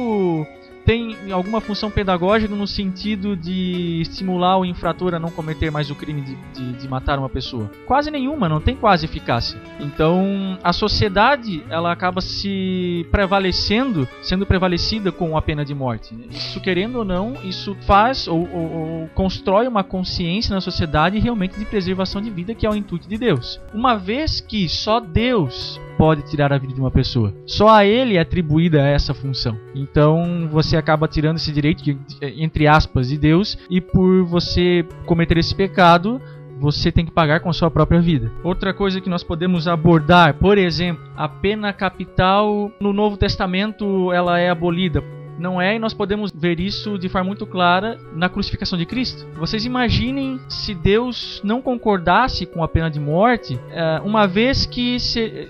tem alguma função pedagógica no sentido de estimular o infrator a não cometer mais o crime de, de, de matar uma pessoa? Quase nenhuma, não tem quase eficácia. Então a sociedade ela acaba se prevalecendo, sendo prevalecida com a pena de morte. Isso querendo ou não, isso faz ou, ou- ou constrói uma consciência na sociedade realmente de preservação de vida, que é o intuito de Deus. Uma vez que só Deus pode tirar a vida de uma pessoa. Só a ele é atribuída essa função. Então você acaba tirando esse direito, de- entre aspas, de Deus, e por você cometer esse pecado, você tem que pagar com a sua própria vida. Outra coisa que nós podemos abordar, por exemplo, a pena capital no Novo Testamento ela é abolida. Não é, e nós podemos ver isso de forma muito clara na crucificação de Cristo. Vocês imaginem se Deus não concordasse com a pena de morte, eh, uma vez que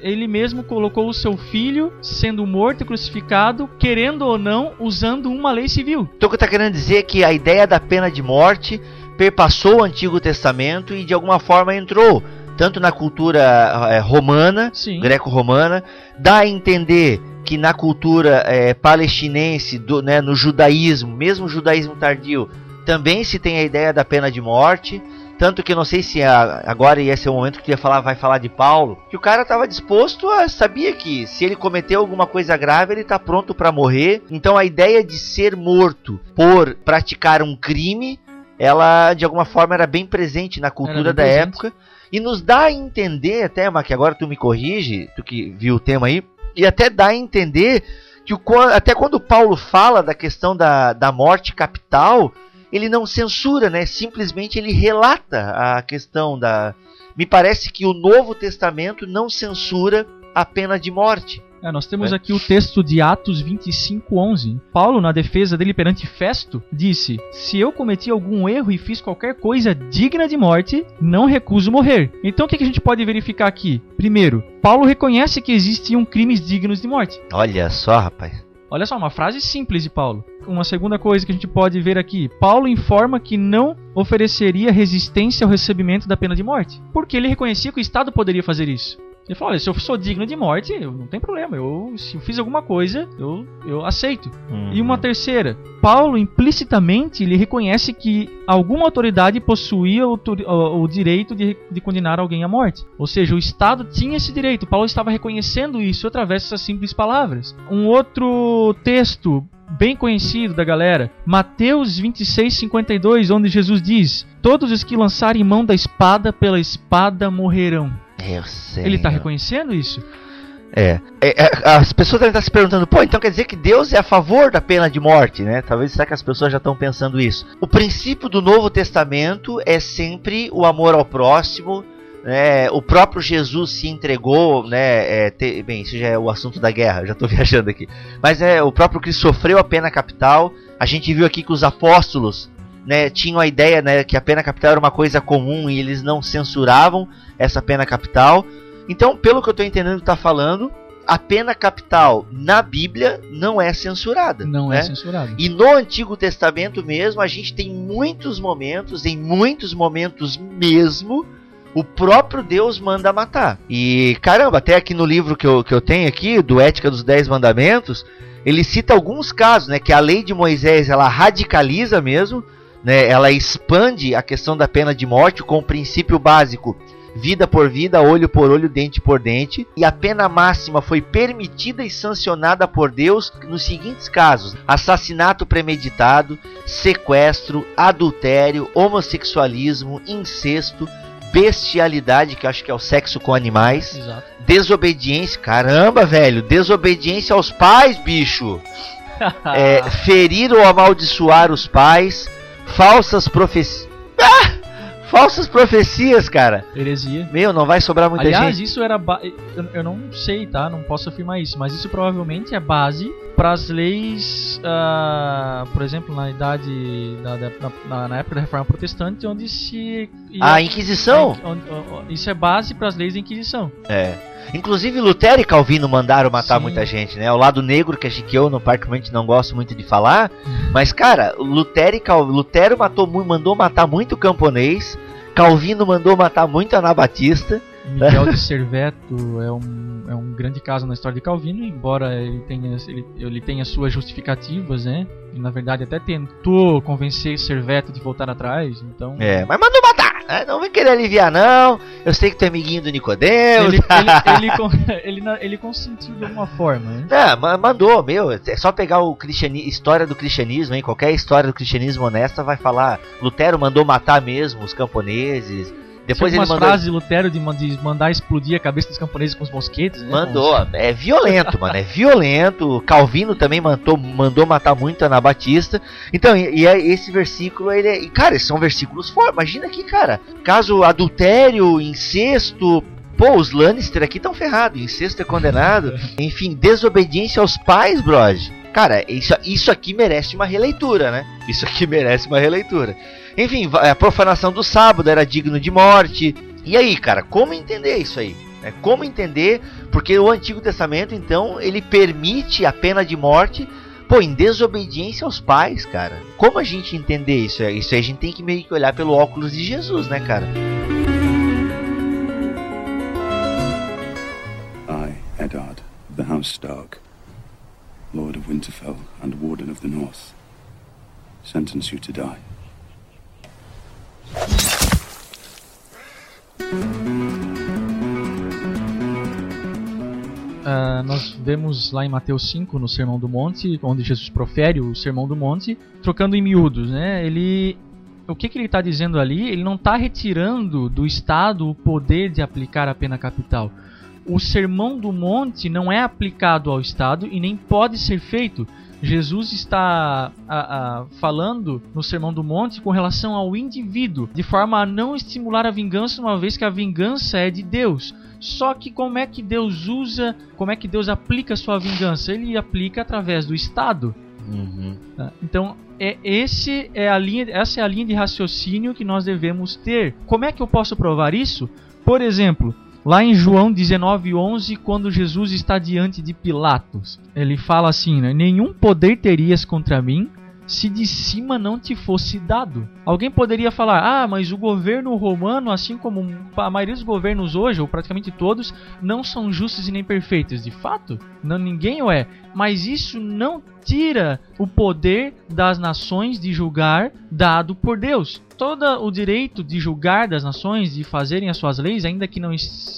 ele mesmo colocou o seu filho sendo morto e crucificado, querendo ou não, usando uma lei civil. Então o que está querendo dizer é que a ideia da pena de morte perpassou o Antigo Testamento e de alguma forma entrou tanto na cultura eh, romana, greco-romana, dá a entender que na cultura eh, palestinense, do, né, no judaísmo, mesmo o judaísmo tardio, também se tem a ideia da pena de morte. Tanto que eu não sei se a- agora ia ser o momento que ia falar, vai falar de Paulo, que o cara estava disposto a sabia que se ele cometeu alguma coisa grave, ele está pronto para morrer. Então a ideia de ser morto por praticar um crime, ela de alguma forma era bem presente na cultura da presente. época e nos dá a entender até, mas que agora tu me corrige, tu que viu o tema aí, e até dá a entender que o, até quando Paulo fala da questão da, da morte capital, ele não censura, né? Simplesmente ele relata a questão da. Me parece que o Novo Testamento não censura a pena de morte. É, nós temos É. aqui o texto de Atos 25:11. Paulo, na defesa dele perante Festo, disse: Se eu cometi algum erro e fiz qualquer coisa digna de morte, não recuso morrer. Então o que que a gente pode verificar aqui? Primeiro, Paulo reconhece que existiam crimes dignos de morte. Olha só, rapaz. Olha só, uma frase simples de Paulo. Uma segunda coisa que a gente pode ver aqui: Paulo informa que não ofereceria resistência ao recebimento da pena de morte, porque ele reconhecia que o Estado poderia fazer isso. Ele falou: olha, se eu sou digno de morte, eu não tem problema. Eu, se eu fiz alguma coisa, eu, eu aceito. E uma terceira, Paulo implicitamente ele reconhece que alguma autoridade possuía o, o- o direito de, de condenar alguém à morte. Ou seja, o Estado tinha esse direito. Paulo estava reconhecendo isso através dessas simples palavras. Um outro texto bem conhecido da galera. Mateus 26, 52, onde Jesus diz: Todos os que lançarem mão da espada, pela espada morrerão. Eu sei. Ele está reconhecendo isso? É. É, é, As pessoas devem estar se perguntando, pô, então quer dizer que Deus é a favor da pena de morte, né? Talvez será que as pessoas já estão pensando isso. O princípio do Novo Testamento é sempre o amor ao próximo. Né? O próprio Jesus se entregou, né? É, te- bem, isso já é o assunto da guerra, já estou viajando aqui. Mas é o próprio Cristo sofreu a pena capital. A gente viu aqui que os apóstolos né, tinham a ideia né, que a pena capital era uma coisa comum e eles não censuravam essa pena capital. Então, pelo que eu estou entendendo que está falando, a pena capital na Bíblia não é censurada. Não né? é censurado. E no Antigo Testamento mesmo, a gente tem muitos momentos, em muitos momentos mesmo, o próprio Deus manda matar. E caramba, até aqui no livro que eu, que eu tenho aqui, do Ética dos Dez Mandamentos, ele cita alguns casos, né? Que a lei de Moisés ela radicaliza mesmo, né? Ela expande a questão da pena de morte com o princípio básico vida por vida, olho por olho, dente por dente, e a pena máxima foi permitida e sancionada por Deus nos seguintes casos: assassinato premeditado, sequestro, adultério, homossexualismo, incesto, bestialidade, que eu acho que é o sexo com animais, Exato. desobediência, caramba, velho, desobediência aos pais, bicho. É, ferir ou amaldiçoar os pais, falsas profecias. Ah! Falsas profecias, cara. Heresia. Meu, não vai sobrar muita Aliás, gente. isso era. ba- Eu, eu não sei, tá? Não posso afirmar isso, mas isso provavelmente é base para as leis, ah, por exemplo, na idade. da- da- na, época da Reforma Protestante, onde se. A Inquisição? onde- onde- isso é base para as leis da Inquisição. É. Inclusive Lutero e Calvino mandaram matar Sim. muita gente, né? O lado negro que, a gente- que eu não, particularmente não gosto muito de falar. Mas, cara, Lutero, e Cal... Lutero matou, mandou matar muito camponês. Calvino mandou matar muito anabatista. Miguel de Serveto é um, é um grande caso na história de Calvino, embora ele tenha, ele, ele tenha suas justificativas, né? E na verdade até tentou convencer Serveto de voltar atrás, então. É, mas mandou matar. né? Não vem querer aliviar, não. Eu sei que tu é amiguinho do Nicodemus. Ele, ele, ele, ele, consentiu de alguma forma, né? É, ma- mandou, meu. É só pegar o cristiani... história do cristianismo, hein? Qualquer história do cristianismo honesta vai falar. Lutero mandou matar mesmo os camponeses. Depois ele mandou. frases de Lutero de, man- de mandar explodir a cabeça dos camponeses com os mosquetes, né? Mandou, é violento, mano, é violento. Calvino também mandou, mandou matar muito Anabatista. Então, e, e é- esse versículo, ele é, cara, são versículos fortes. Imagina aqui, cara, caso adultério, incesto, pô, os Lannister aqui estão ferrados, incesto é condenado. Enfim, desobediência aos pais, brother. Cara, isso, isso aqui merece uma releitura, né? Isso aqui merece uma releitura. Enfim, a profanação do sábado era digno de morte. E aí, cara, como entender isso aí? né? Como entender? Porque o Antigo Testamento, então, ele permite a pena de morte, pô, em desobediência aos pais, cara. Como a gente entender isso? Isso aí a gente tem que meio que olhar pelo óculos de Jesus, né, cara? I, Eddard, of the House Stark, Lord of Winterfell and Warden of the North, sentence you to die. Ah, nós vemos lá em Mateus 5, no Sermão do Monte, onde Jesus profere o Sermão do Monte, trocando em miúdos, né? Ele o que, que ele está dizendo ali? Ele não está retirando do Estado o poder de aplicar a pena capital. O Sermão do Monte não é aplicado ao Estado e nem pode ser feito. Jesus está a- a- falando no Sermão do Monte com relação ao indivíduo, de forma a não estimular a vingança, uma vez que a vingança é de Deus. Só que como é que Deus usa, como é que Deus aplica a sua vingança? Ele aplica através do Estado. Tá? Então, é, esse é a linha, essa é a linha de raciocínio que nós devemos ter. Como é que eu posso provar isso? Por exemplo, lá em João 19:11, quando Jesus está diante de Pilatos, ele fala assim: né, Nenhum poder terias contra mim se de cima não te fosse dado. Alguém poderia falar: Ah, mas o governo romano, assim como a maioria dos governos hoje, ou praticamente todos, não são justos e nem perfeitos. De fato, não ninguém o é. Mas isso não tira o poder das nações de julgar dado por Deus. Todo o direito de julgar das nações, de fazerem as suas leis, ainda que não,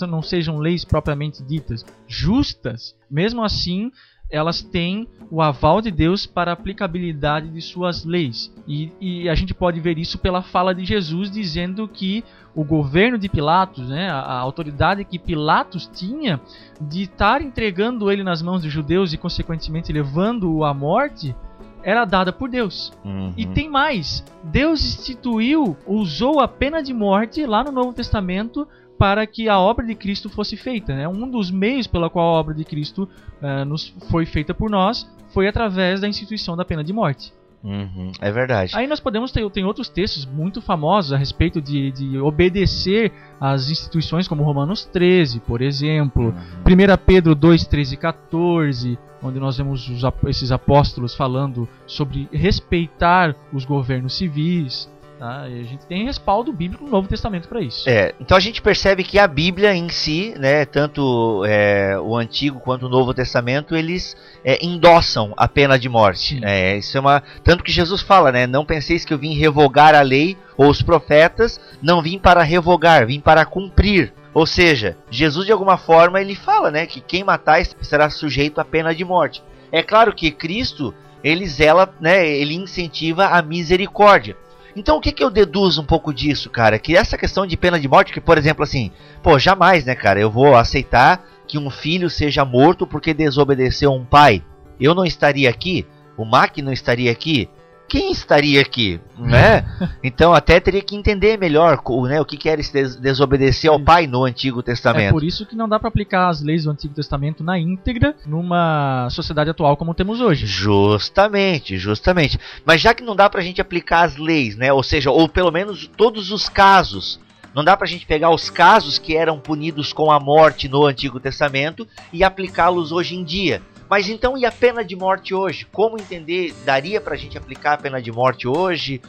não sejam leis propriamente ditas justas, mesmo assim elas têm o aval de Deus para a aplicabilidade de suas leis. E, e a gente pode ver isso pela fala de Jesus dizendo que o governo de Pilatos, né, a, a autoridade que Pilatos tinha de estar entregando ele nas mãos dos judeus e, consequentemente, levando-o à morte, era dada por Deus. Uhum. E tem mais: Deus instituiu, usou a pena de morte lá no Novo Testamento para que a obra de Cristo fosse feita. Né? Um dos meios pela qual a obra de Cristo eh, nos foi feita por nós foi através da instituição da pena de morte. Uhum, é verdade. Aí nós podemos ter tem outros textos muito famosos a respeito de, de obedecer às instituições como Romanos 13, por exemplo, 1 Pedro 2, 13 e 14, onde nós vemos os esses apóstolos falando sobre respeitar os governos civis. Tá? E a gente tem respaldo bíblico no Novo Testamento para isso. É, então a gente percebe que a Bíblia em si, né, tanto é, o Antigo quanto o Novo Testamento, eles é, endossam a pena de morte. Né? isso é uma tanto que Jesus fala, né, não penseis que eu vim revogar a lei ou os profetas, não vim para revogar, vim para cumprir. Ou seja, Jesus de alguma forma ele fala, né, que quem matar será sujeito à pena de morte. É claro que Cristo ele zela, né, ele incentiva a misericórdia. Então o que, que eu deduzo um pouco disso, cara? Que essa questão de pena de morte, que por exemplo assim, pô, jamais, né, cara, eu vou aceitar que um filho seja morto porque desobedeceu um pai. Eu não estaria aqui, o Mac não estaria aqui. Quem estaria aqui, né? Então até teria que entender melhor o, né, o que, que era esse desobedecer ao pai no Antigo É Testamento. por isso que não dá para aplicar as leis do Antigo Testamento na íntegra numa sociedade atual como temos hoje. Justamente, justamente. Mas já que não dá pra gente aplicar as leis, né? Ou seja, ou pelo menos todos os casos. Não dá pra gente pegar os casos que eram punidos com a morte no Antigo Testamento e aplicá-los hoje em dia. Mas então e a pena de morte hoje? Como entender? Daria pra gente aplicar a pena de morte hoje?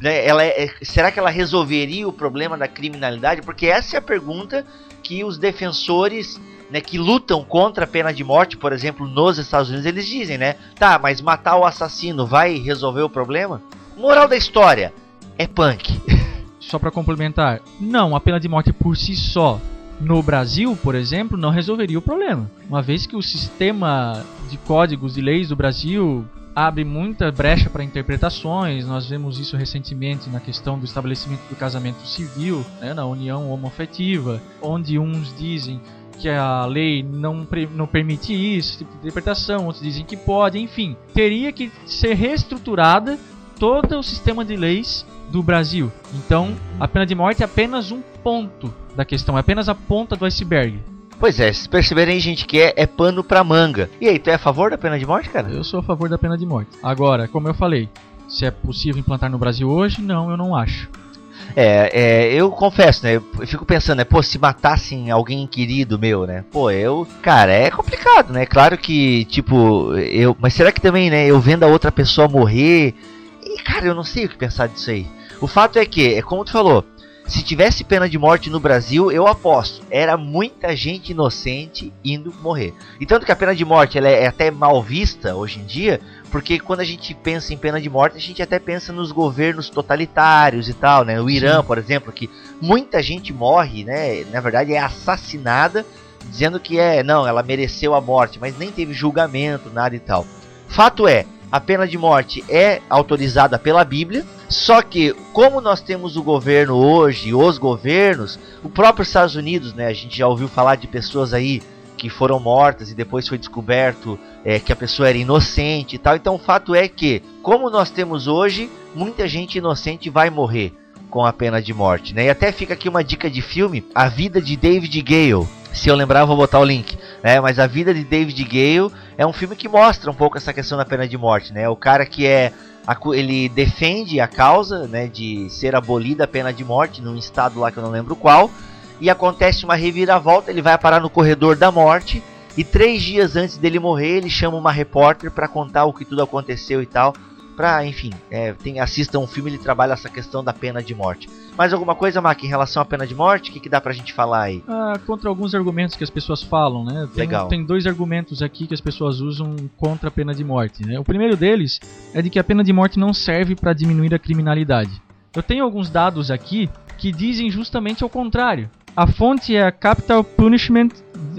Né, Ela é- é- será que ela resolveria o problema da criminalidade? Porque essa é a pergunta que os defensores né, que lutam contra a pena de morte, por exemplo, nos Estados Unidos, eles dizem, né? Tá, mas matar o assassino vai resolver o problema? Moral da história, é punk. Só para complementar, não, a pena de morte por si só no Brasil, por exemplo, não resolveria o problema. Uma vez que o sistema de códigos e leis do Brasil abre muita brecha para interpretações, nós vemos isso recentemente na questão do estabelecimento do casamento civil, né, na união homoafetiva, onde uns dizem que a lei não, não permite isso, tipo de interpretação, outros dizem que pode, enfim, teria que ser reestruturada todo o sistema de leis do Brasil. Então, a pena de morte é apenas um ponto da questão, é apenas a ponta do iceberg. Pois é, vocês perceberem aí, gente, que é, é pano pra manga. E aí, tu é a favor da pena de morte, cara? Eu sou a favor da pena de morte. Agora, como eu falei, se é possível implantar no Brasil hoje, não, eu não acho. É, é, eu confesso, né? Eu fico pensando, né? Pô, se matassem alguém querido meu, né? Pô, eu. Cara, é complicado, né? Claro que, tipo, eu. Mas será que também, né? Eu vendo a outra pessoa morrer. E, cara, eu não sei o que pensar disso aí. O fato é que, é como tu falou. Se tivesse pena de morte no Brasil, eu aposto, era muita gente inocente indo morrer. E tanto que a pena de morte ela é até mal vista hoje em dia, porque quando a gente pensa em pena de morte, a gente até pensa nos governos totalitários e tal, né? O Irã, Sim. por exemplo, que muita gente morre, né? Na verdade é assassinada, dizendo que é, não, ela mereceu a morte, mas nem teve julgamento, nada e tal. Fato é, a pena de morte é autorizada pela Bíblia, só que como nós temos o governo hoje, os governos, o próprio Estados Unidos, né? A gente já ouviu falar de pessoas aí que foram mortas e depois foi descoberto é, que a pessoa era inocente e tal. Então o fato é que, como nós temos hoje, muita gente inocente vai morrer com a pena de morte, né? E até fica aqui uma dica de filme, A Vida de David Gale. Se eu lembrar, eu vou botar o link. É, mas A Vida de David Gale é um filme que mostra um pouco essa questão da pena de morte, né? O cara que é ele defende a causa, né, de ser abolida a pena de morte num estado lá que eu não lembro qual, e acontece uma reviravolta, ele vai parar no corredor da morte e três dias antes dele morrer ele chama uma repórter para contar o que tudo aconteceu e tal, pra, enfim, é, tem, assista um filme ele trabalha essa questão da pena de morte. Mais alguma coisa, Mac, em relação à pena de morte? O que, que dá pra gente falar aí? Ah, contra alguns argumentos que as pessoas falam, né? Tem, Legal. tem dois argumentos aqui que as pessoas usam contra a pena de morte, né? O primeiro deles é de que a pena de morte não serve para diminuir a criminalidade. Eu tenho alguns dados aqui que dizem justamente ao contrário. A fonte é a Capital Punishment,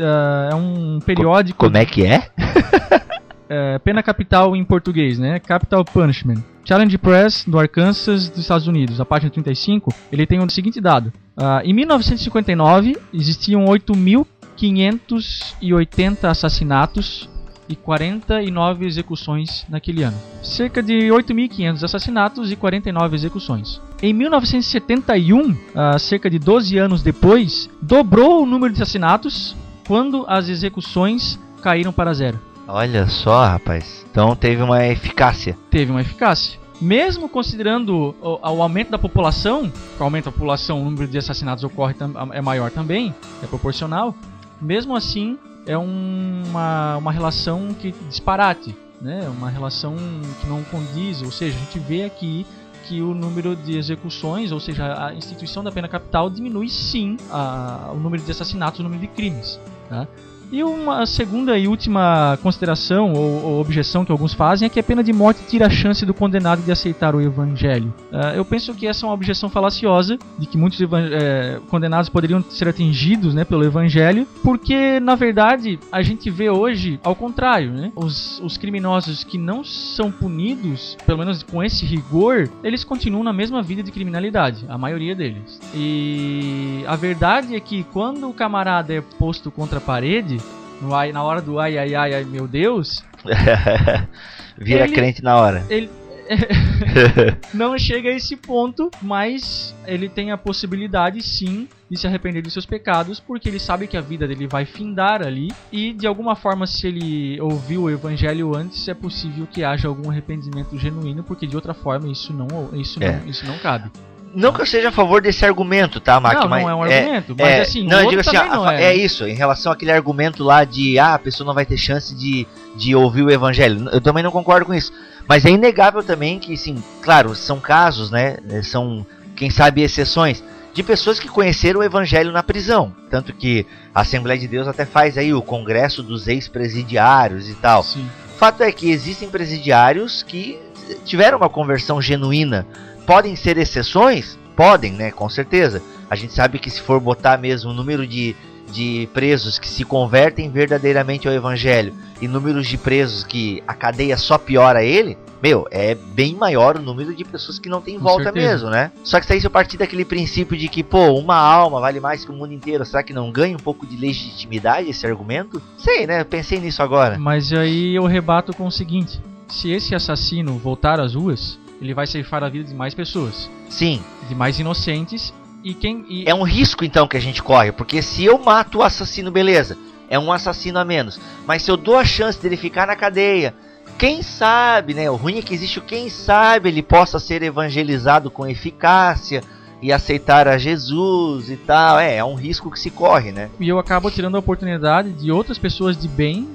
ah, é um periódico Como é que é? é, pena capital em português, né? Capital Punishment. Challenge Press do Arkansas, dos Estados Unidos, a página 35, ele tem o seguinte dado. Ah, em 1959, existiam 8.580 assassinatos e 49 execuções naquele ano. Cerca de 8.500 assassinatos e 49 execuções. Em 1971, ah, cerca de 12 anos depois, dobrou o número de assassinatos quando as execuções caíram para zero. Olha só, rapaz. Então teve uma eficácia. Teve uma eficácia. Mesmo considerando o, o aumento da população, com o aumento da população, o número de assassinatos ocorre é maior também, é proporcional. Mesmo assim, é um- uma, uma relação que disparate, né? Uma relação que não condiz, ou seja, a gente vê aqui que o número de execuções, ou seja, a instituição da pena capital diminui sim a- o número de assassinatos, o número de crimes. Tá? E uma segunda e última consideração ou, ou objeção que alguns fazem é que a pena de morte tira a chance do condenado de aceitar o evangelho. Ah, eu penso que essa é uma objeção falaciosa, de que muitos eh, condenados poderiam ser atingidos né, pelo evangelho, porque na verdade a gente vê hoje ao contrário. Né? Os, os criminosos que não são punidos, pelo menos com esse rigor, eles continuam na mesma vida de criminalidade, a maioria deles. E a verdade é que quando o camarada é posto contra a parede, no ai- na hora do ai ai ai, ai meu Deus, Vira Ele- crente na hora. ele não chega a esse ponto, mas ele tem a possibilidade sim de se arrepender dos seus pecados, porque ele sabe que a vida dele vai findar ali e de alguma forma se ele ouviu o evangelho antes, é possível que haja algum arrependimento genuíno, porque de outra forma isso não isso É. não, isso não cabe. Não que eu seja a favor desse argumento, tá, Mac? não, mas não é um argumento, mas é, assim, não, eu digo assim, a- é. é isso, em relação àquele argumento lá de ah, a pessoa não vai ter chance de, de ouvir o evangelho. Eu também não concordo com isso. Mas é inegável também que, sim, claro, são casos, né? eh, São, quem sabe, exceções de pessoas que conheceram o evangelho na prisão. Tanto que a Assembleia de Deus até faz aí o congresso dos ex-presidiários e tal. Sim. Fato é que existem presidiários que tiveram uma conversão genuína. Podem ser exceções? Podem, né? Com certeza. A gente sabe que se for botar mesmo o número de, de presos que se convertem verdadeiramente ao evangelho e números de presos que a cadeia só piora ele, meu, é bem maior o número de pessoas que não tem Com volta certeza. mesmo, né? Só que se aí se eu partir daquele princípio de que, pô, uma alma vale mais que o mundo inteiro, será que não ganha um pouco de legitimidade esse argumento? Sei, né? Eu pensei nisso agora. Mas aí eu rebato com o seguinte: se esse assassino voltar às ruas, ele vai ceifar a vida de mais pessoas, Sim, de mais inocentes e quem e É um risco então que a gente corre, porque se eu mato o assassino, beleza, é um assassino a menos. Mas se eu dou a chance dele ficar na cadeia, quem sabe, né? O ruim é que existe o quem sabe ele possa ser evangelizado com eficácia e aceitar a Jesus e tal. É, é um risco que se corre, né? e eu acabo tirando a oportunidade de outras pessoas de bem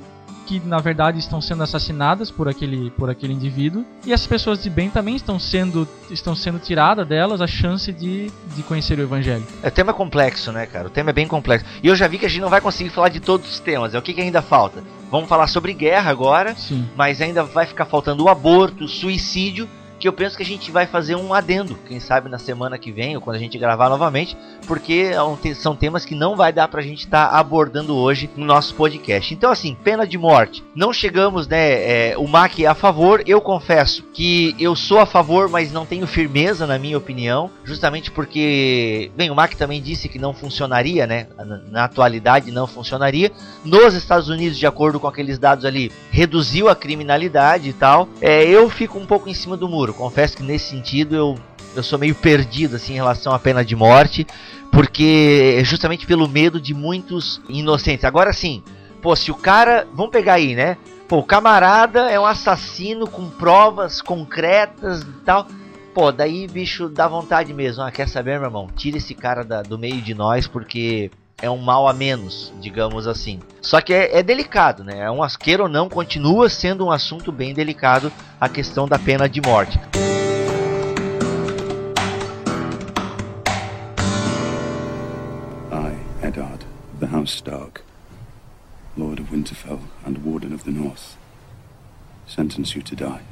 que na verdade estão sendo assassinadas por aquele por aquele indivíduo e as pessoas de bem também estão sendo estão sendo tirada delas a chance de, de conhecer o evangelho. O tema é complexo, né, cara? O tema é bem complexo. E eu já vi que a gente não vai conseguir falar de todos os temas. É o que, que ainda falta? Vamos falar sobre guerra agora. Sim. mas ainda vai ficar faltando o aborto, o suicídio, que eu penso que a gente vai fazer um adendo, quem sabe na semana que vem ou quando a gente gravar novamente, porque é são temas que não vai dar pra gente estar abordando hoje no nosso podcast. Então assim, pena de morte. Não chegamos, né, é, o Mac é a favor, eu confesso que eu sou a favor, mas não tenho firmeza na minha opinião, justamente porque, bem, o Mac também disse que não funcionaria, né, na, na atualidade não funcionaria, nos Estados Unidos, de acordo com aqueles dados ali, reduziu a criminalidade e tal. É, eu fico um pouco em cima do muro. Confesso que nesse sentido eu, eu sou meio perdido assim em relação à pena de morte, porque é justamente pelo medo de muitos inocentes. Agora sim, pô, se o cara, vamos pegar aí, né? Pô, o camarada é um assassino com provas concretas e tal. Pô, daí, bicho, dá vontade mesmo. Ah, quer saber, meu irmão? Tira esse cara da- do meio de nós, porque é um mal a menos, digamos assim. Só que é, é delicado, né? É um asqueiro ou não, continua sendo um assunto bem delicado a questão da pena de morte. I, Eddard, the House Stark, Lord of Winterfell and Warden of the North, sentence you to die.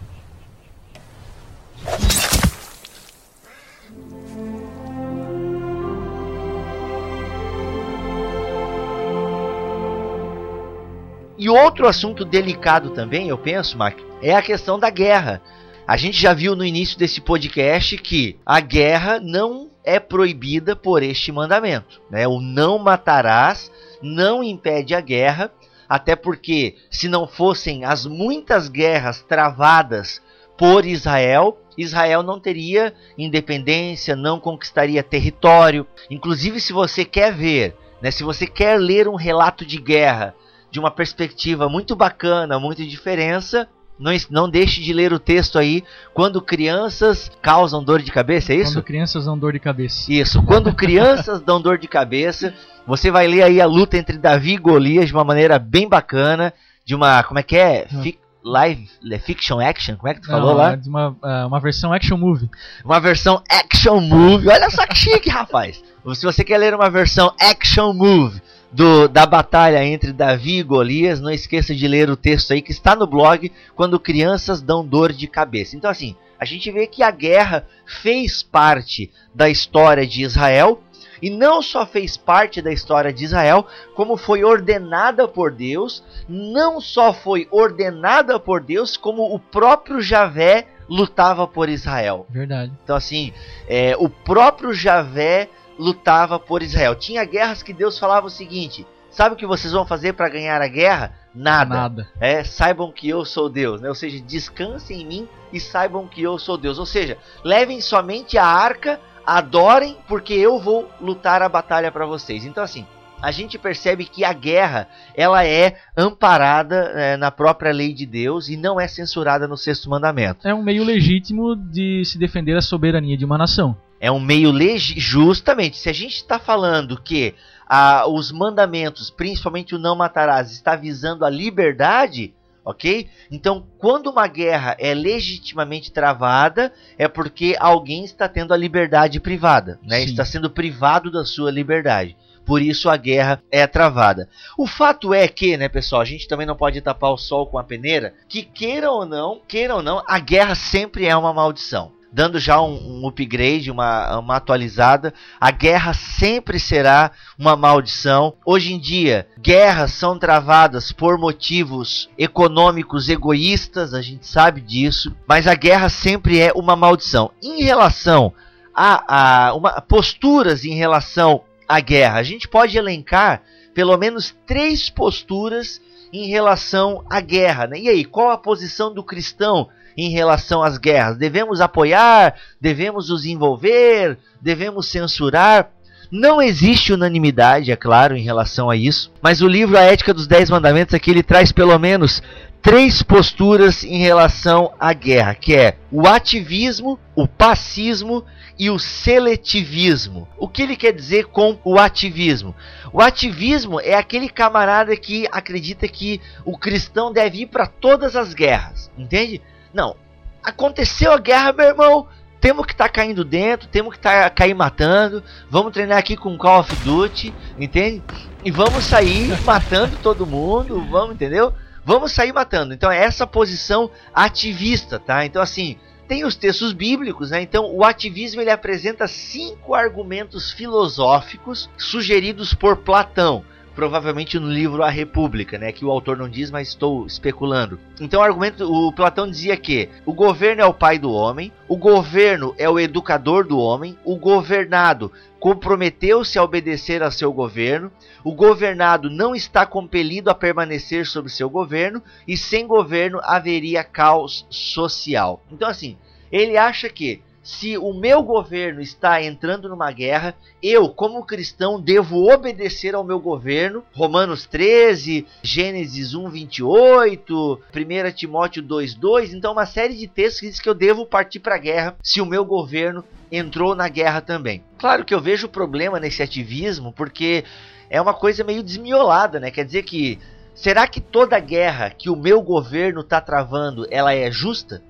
E outro assunto delicado também, eu penso, Mark, é a questão da guerra. A gente já viu no início desse podcast que a guerra não é proibida por este mandamento. Né? O não matarás não impede a guerra, até porque se não fossem as muitas guerras travadas por Israel, Israel não teria independência, não conquistaria território. Inclusive, se você quer ver, né, se você quer ler um relato de guerra de uma perspectiva muito bacana, muita diferença, não, não deixe de ler o texto aí. Quando crianças causam dor de cabeça, é isso? Quando crianças dão dor de cabeça. Isso. Quando crianças dão dor de cabeça, você vai ler aí a luta entre Davi e Golias de uma maneira bem bacana, de uma, como é que é? Fic, live, é fiction action, como é que tu falou Não, lá? é de uma, é, uma versão action movie. Uma versão action movie. Olha só que chique, rapaz. Se você quer ler uma versão action movie do, da batalha entre Davi e Golias, não esqueça de ler o texto aí que está no blog quando crianças dão dor de cabeça. Então assim, a gente vê que a guerra fez parte da história de Israel e não só fez parte da história de Israel, como foi ordenada por Deus, não só foi ordenada por Deus, como o próprio Javé lutava por Israel. Verdade. Então, assim, é, o próprio Javé lutava por Israel. Tinha guerras que Deus falava o seguinte: sabe o que vocês vão fazer para ganhar a guerra? Nada. Nada. É, saibam que eu sou Deus, né? Ou seja, descansem em mim e saibam que eu sou Deus. Ou seja, levem somente a arca, adorem, porque eu vou lutar a batalha para vocês. Então, assim, a gente percebe que a guerra ela é amparada é, na própria lei de Deus e não é censurada no sexto mandamento. É um meio legítimo de se defender a soberania de uma nação. É um meio legi justamente. Se a gente está falando que ah, os mandamentos, principalmente o não matarás, está visando a liberdade, ok? Então, quando uma guerra é legitimamente travada, é porque alguém está tendo a liberdade privada, né? Sim. Está sendo privado da sua liberdade. Por isso a guerra é travada. O fato é que, né, pessoal, a gente também não pode tapar o sol com a peneira, que queira ou não, queira ou não, a guerra sempre é uma maldição dando já um, um, upgrade, uma, uma atualizada. A guerra sempre será uma maldição. Hoje em dia, guerras são travadas por motivos econômicos egoístas, a gente sabe disso, mas a guerra sempre é uma maldição. Em relação a, a uma, posturas em relação à guerra, a gente pode elencar pelo menos três posturas em relação à guerra. Né? E aí, qual a posição do cristão em relação às guerras? Devemos apoiar? Devemos nos envolver? Devemos censurar? Não existe unanimidade, é claro, em relação a isso, mas o livro A Ética dos Dez Mandamentos aqui ele traz pelo menos três posturas em relação à guerra, que é o ativismo, o pacismo e o seletivismo. O que ele quer dizer com o ativismo? O ativismo é aquele camarada que acredita que o cristão deve ir para todas as guerras, entende? Não. Aconteceu a guerra, meu irmão. Temos que estar tá caindo dentro, temos que estar tá, cair matando. Vamos treinar aqui com Call of Duty, entende? E vamos sair matando todo mundo, vamos, entendeu? Vamos sair matando. Então é essa posição ativista, tá? Então assim, tem os textos bíblicos, né? Então o ativismo ele apresenta cinco argumentos filosóficos sugeridos por Platão provavelmente no livro A República, né, que o autor não diz, mas estou especulando. Então o argumento, o Platão dizia que o governo é o pai do homem, o governo é o educador do homem, o governado comprometeu-se a obedecer a seu governo, o governado não está compelido a permanecer sob seu governo e sem governo haveria caos social. Então assim, ele acha que se o meu governo está entrando numa guerra, eu, como cristão, devo obedecer ao meu governo. Romanos 13, Gênesis 1, 28, 1 Timóteo 2, 2. Então, uma série de textos que diz que eu devo partir para a guerra se o meu governo entrou na guerra também. Claro que eu vejo problema nesse ativismo, porque é uma coisa meio desmiolada, né? Quer dizer que. Será que toda guerra que o meu governo está travando, ela é justa?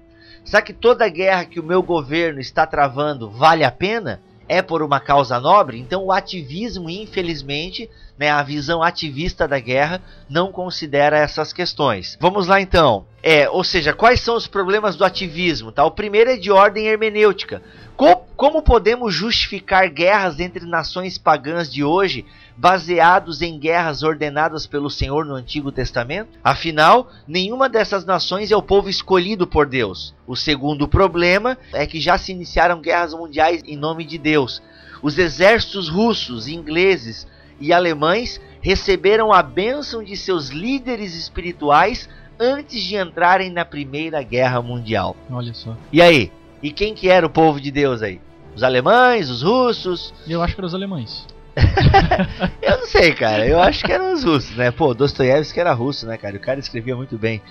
Será que toda guerra que o meu governo está travando vale a pena? É por uma causa nobre? Então o ativismo, infelizmente, né, a visão ativista da guerra não considera essas questões. Vamos lá então. É, ou seja, quais são os problemas do ativismo? Tá? O primeiro é de ordem hermenêutica. Como, Como podemos justificar guerras entre nações pagãs de hoje, baseados em guerras ordenadas pelo Senhor no Antigo Testamento? Afinal, nenhuma dessas nações é o povo escolhido por Deus. O segundo problema é que já se iniciaram guerras mundiais em nome de Deus. Os exércitos russos, ingleses e alemães receberam a bênção de seus líderes espirituais antes de entrarem na Primeira Guerra Mundial. Olha só. E aí? E quem que era o povo de Deus aí? Os alemães, os russos? Eu acho que eram os alemães. Eu não sei, cara. Eu acho que eram os russos, né? Pô, Dostoiévski era russo, né, cara? O cara escrevia muito bem.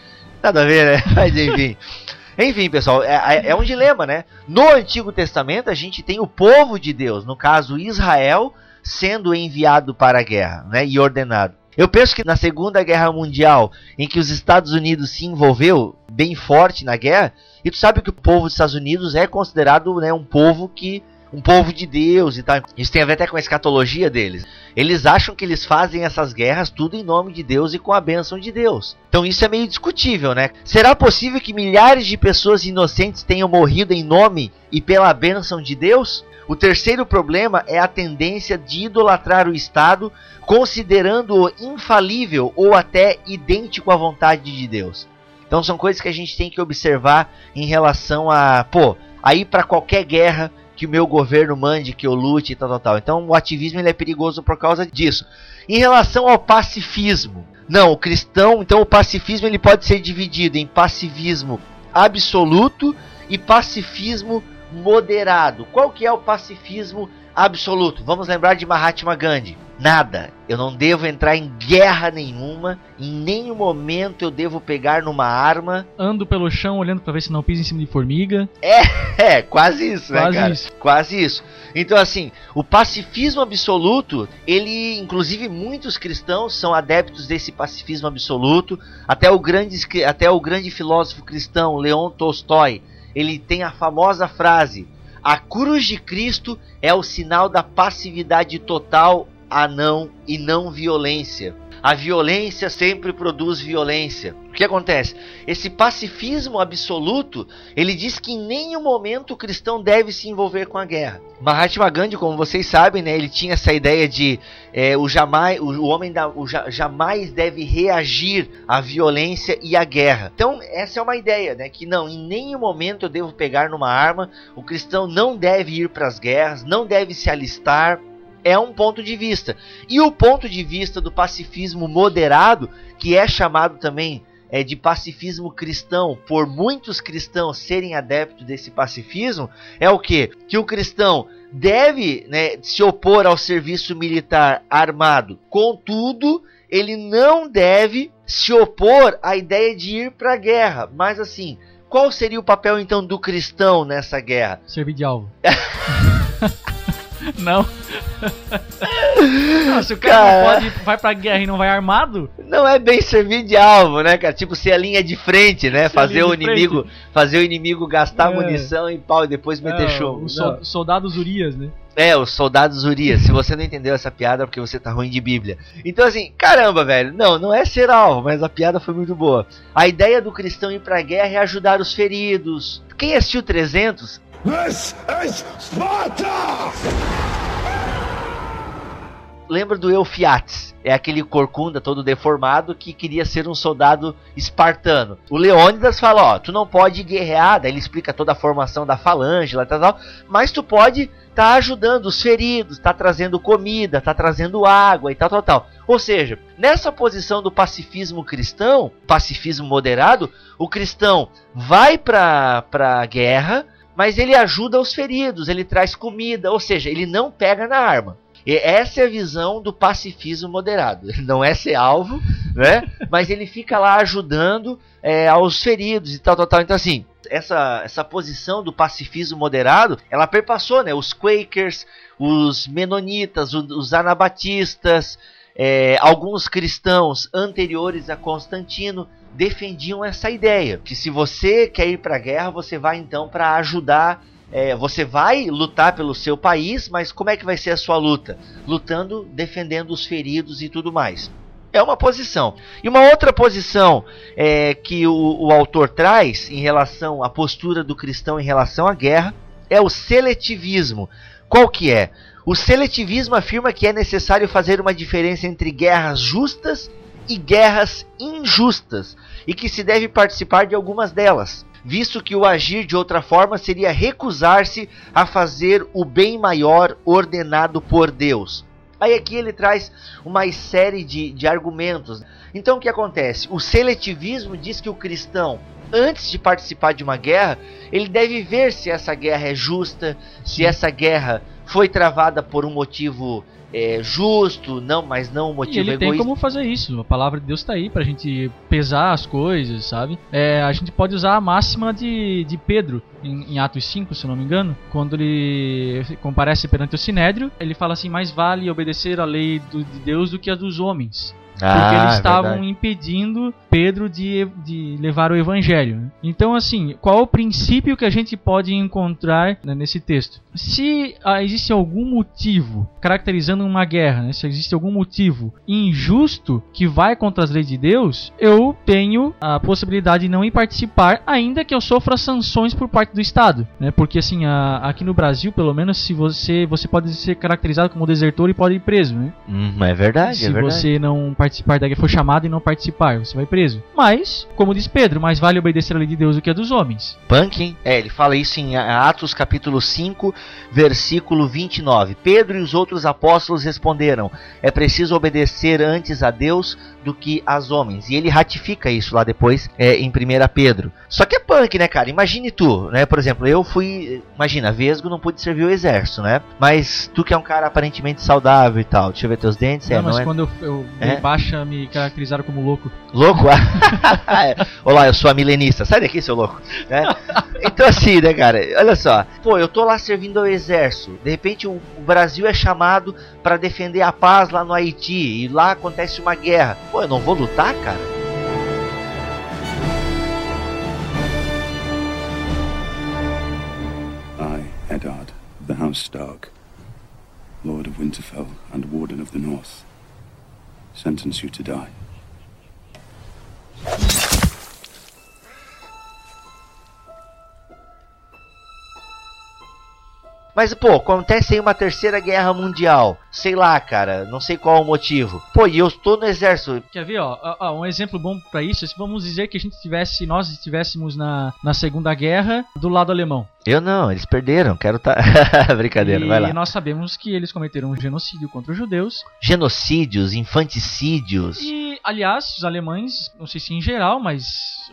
Nada a ver, né? Mas enfim. Enfim, pessoal, é, é um dilema, né? No Antigo Testamento a gente tem o povo de Deus, no caso Israel, sendo enviado para a guerra, né? E ordenado. Eu penso que na Segunda Guerra Mundial, em que os Estados Unidos se envolveu bem forte na guerra, e tu sabe que o povo dos Estados Unidos é considerado né, um povo que um povo de Deus e tal. Isso tem a ver até com a escatologia deles. Eles acham que eles fazem essas guerras tudo em nome de Deus e com a bênção de Deus. Então isso é meio discutível, né? Será possível que milhares de pessoas inocentes tenham morrido em nome e pela bênção de Deus? O terceiro problema é a tendência de idolatrar o Estado, considerando-o infalível ou até idêntico à vontade de Deus. Então são coisas que a gente tem que observar em relação a, pô, aí para qualquer guerra que o meu governo mande, que eu lute e tal, tal, tal. Então o ativismo ele é perigoso por causa disso. Em relação ao pacifismo, não, o cristão, então o pacifismo ele pode ser dividido em pacivismo absoluto e pacifismo moderado. Qual que é o pacifismo absoluto? Vamos lembrar de Mahatma Gandhi. Nada. Eu não devo entrar em guerra nenhuma. Em nenhum momento eu devo pegar numa arma. Ando pelo chão olhando para ver se não piso em cima de formiga. É, é quase isso, Quase né, cara? isso. Quase isso. Então, assim, o pacifismo absoluto, ele, inclusive, muitos cristãos são adeptos desse pacifismo absoluto. Até o grande, até o grande filósofo cristão, Leon Tolstói, ele tem a famosa frase: A cruz de Cristo é o sinal da passividade total a não e não violência. A violência sempre produz violência. O que acontece? Esse pacifismo absoluto, ele diz que em nenhum momento o cristão deve se envolver com a guerra. Mahatma Gandhi, como vocês sabem, né, ele tinha essa ideia de é, o, jamais, o, homem da, o ja- jamais deve reagir à violência e à guerra. Então, essa é uma ideia, né, que não, em nenhum momento eu devo pegar numa arma, o cristão não deve ir para as guerras, não deve se alistar, é um ponto de vista. E o ponto de vista do pacifismo moderado, que é chamado também é, de pacifismo cristão, por muitos cristãos serem adeptos desse pacifismo, é o que? Que o cristão deve né, se opor ao serviço militar armado. Contudo, ele não deve se opor à ideia de ir para a guerra. Mas assim, qual seria o papel então do cristão nessa guerra? Servir de alvo. não. não. Se o cara, Cara. não pode, vai pra guerra e não vai armado, Não é bem servir de alvo, né, cara? Tipo, ser a linha de frente, né? Fazer o inimigo, fazer o inimigo gastar É. munição e pau e depois meter é, chumbo. o sol- soldados Urias, né? É, os soldados Urias. Se você não entendeu essa piada é porque você tá ruim de Bíblia. Então assim, caramba, velho. Não, não é ser alvo, mas a piada foi muito boa. A ideia do cristão ir pra guerra é ajudar os feridos. Quem assistiu 300 This is Sparta! lembra do Eufiates. É aquele corcunda todo deformado que queria ser um soldado espartano. O Leônidas fala, ó, tu não pode guerrear, daí ele explica toda a formação da falange, lá, tal, tal, mas tu pode tá ajudando os feridos, tá trazendo comida, tá trazendo água e tal, tal, tal. Ou seja, nessa posição do pacifismo cristão, pacifismo moderado, o cristão vai pra, pra guerra, mas ele ajuda os feridos, ele traz comida, ou seja, ele não pega na arma. E essa é a visão do pacifismo moderado. Ele não é ser alvo, né? Mas ele fica lá ajudando é, aos feridos e tal, tal, tal. Então, assim, essa, essa posição do pacifismo moderado, ela perpassou, né? Os Quakers, os Menonitas, o- os Anabatistas, é, alguns cristãos anteriores a Constantino defendiam essa ideia que se você quer ir para a guerra, você vai então para ajudar é, você vai lutar pelo seu país, mas como é que vai ser a sua luta? Lutando, defendendo os feridos e tudo mais. É uma posição. E uma outra posição é, que o, o autor traz em relação à postura do cristão em relação à guerra é o seletivismo. Qual que é? O seletivismo afirma que é necessário fazer uma diferença entre guerras justas e guerras injustas, e que se deve participar de algumas delas, visto que o agir de outra forma seria recusar-se a fazer o bem maior ordenado por Deus. Aí aqui ele traz uma série de, de argumentos. Então o que acontece? O seletivismo diz que o cristão, antes de participar de uma guerra, ele deve ver se essa guerra é justa, se essa guerra foi travada por um motivo é, justo, não, mas não E motivo ele tem egoísta. como fazer isso. A palavra de Deus tá aí pra gente pesar as coisas, sabe? É, a gente pode usar a máxima de, de Pedro em, em Atos 5, se não me engano, quando ele comparece perante o Sinédrio, ele fala assim: mais vale obedecer a lei do- de Deus do que a dos homens. Porque Ah, eles é estavam verdade. impedindo Pedro de, de levar o evangelho. Então, assim, qual o princípio que a gente pode encontrar né, nesse texto? Se ah, existe algum motivo caracterizando uma guerra, né, se existe algum motivo injusto que vai contra as leis de Deus, eu tenho a possibilidade de não ir participar, ainda que eu sofra sanções por parte do Estado. Né? Porque, assim, a- aqui no Brasil, pelo menos, se você, você pode ser caracterizado como desertor e pode ir preso. Né? Hum, é verdade, se é verdade. você não participar da guerra, for chamado e não participar, você vai preso. Mas, como diz Pedro, mais vale obedecer a lei de Deus do que a dos homens. Punk, hein? É, ele fala isso em Atos capítulo 5, versículo 29. Pedro e os outros apóstolos responderam: É preciso obedecer antes a Deus do que aos homens. E ele ratifica isso lá depois é, em 1 Pedro. Só que é punk, né, cara? Imagine tu, né? Por exemplo, eu fui. Imagina, Vesgo não pude servir o exército, né? Mas tu que é um cara aparentemente saudável e tal. Deixa eu ver teus dentes. não, é, mas não é quando eu, eu É? baixa, me caracterizaram como louco. Louco? É. Olá, eu sou a milenista. Sai daqui, seu louco. Né? Então assim, né, cara? Olha só. Pô, eu tô lá servindo ao exército. De repente o, o Brasil é chamado pra defender a paz lá no Haiti. E lá acontece uma guerra. Pô, eu não vou lutar, cara? Eddard, the House Stark, Lord of Winterfell and Warden of the North, sentence you to die. Mas, pô, acontece aí uma terceira guerra mundial. Sei lá, cara. Não sei qual é o motivo. Pô, e eu estou no exército. Quer ver, ó, ó, ó, um exemplo bom pra isso, é se vamos dizer que a gente tivesse, nós estivéssemos na, na Segunda Guerra do lado alemão. Eu não, eles perderam. Quero tá. Brincadeira, e vai lá. nós sabemos que eles cometeram um genocídio contra os judeus. Genocídios, infanticídios. E, aliás, os alemães, não sei se em geral, mas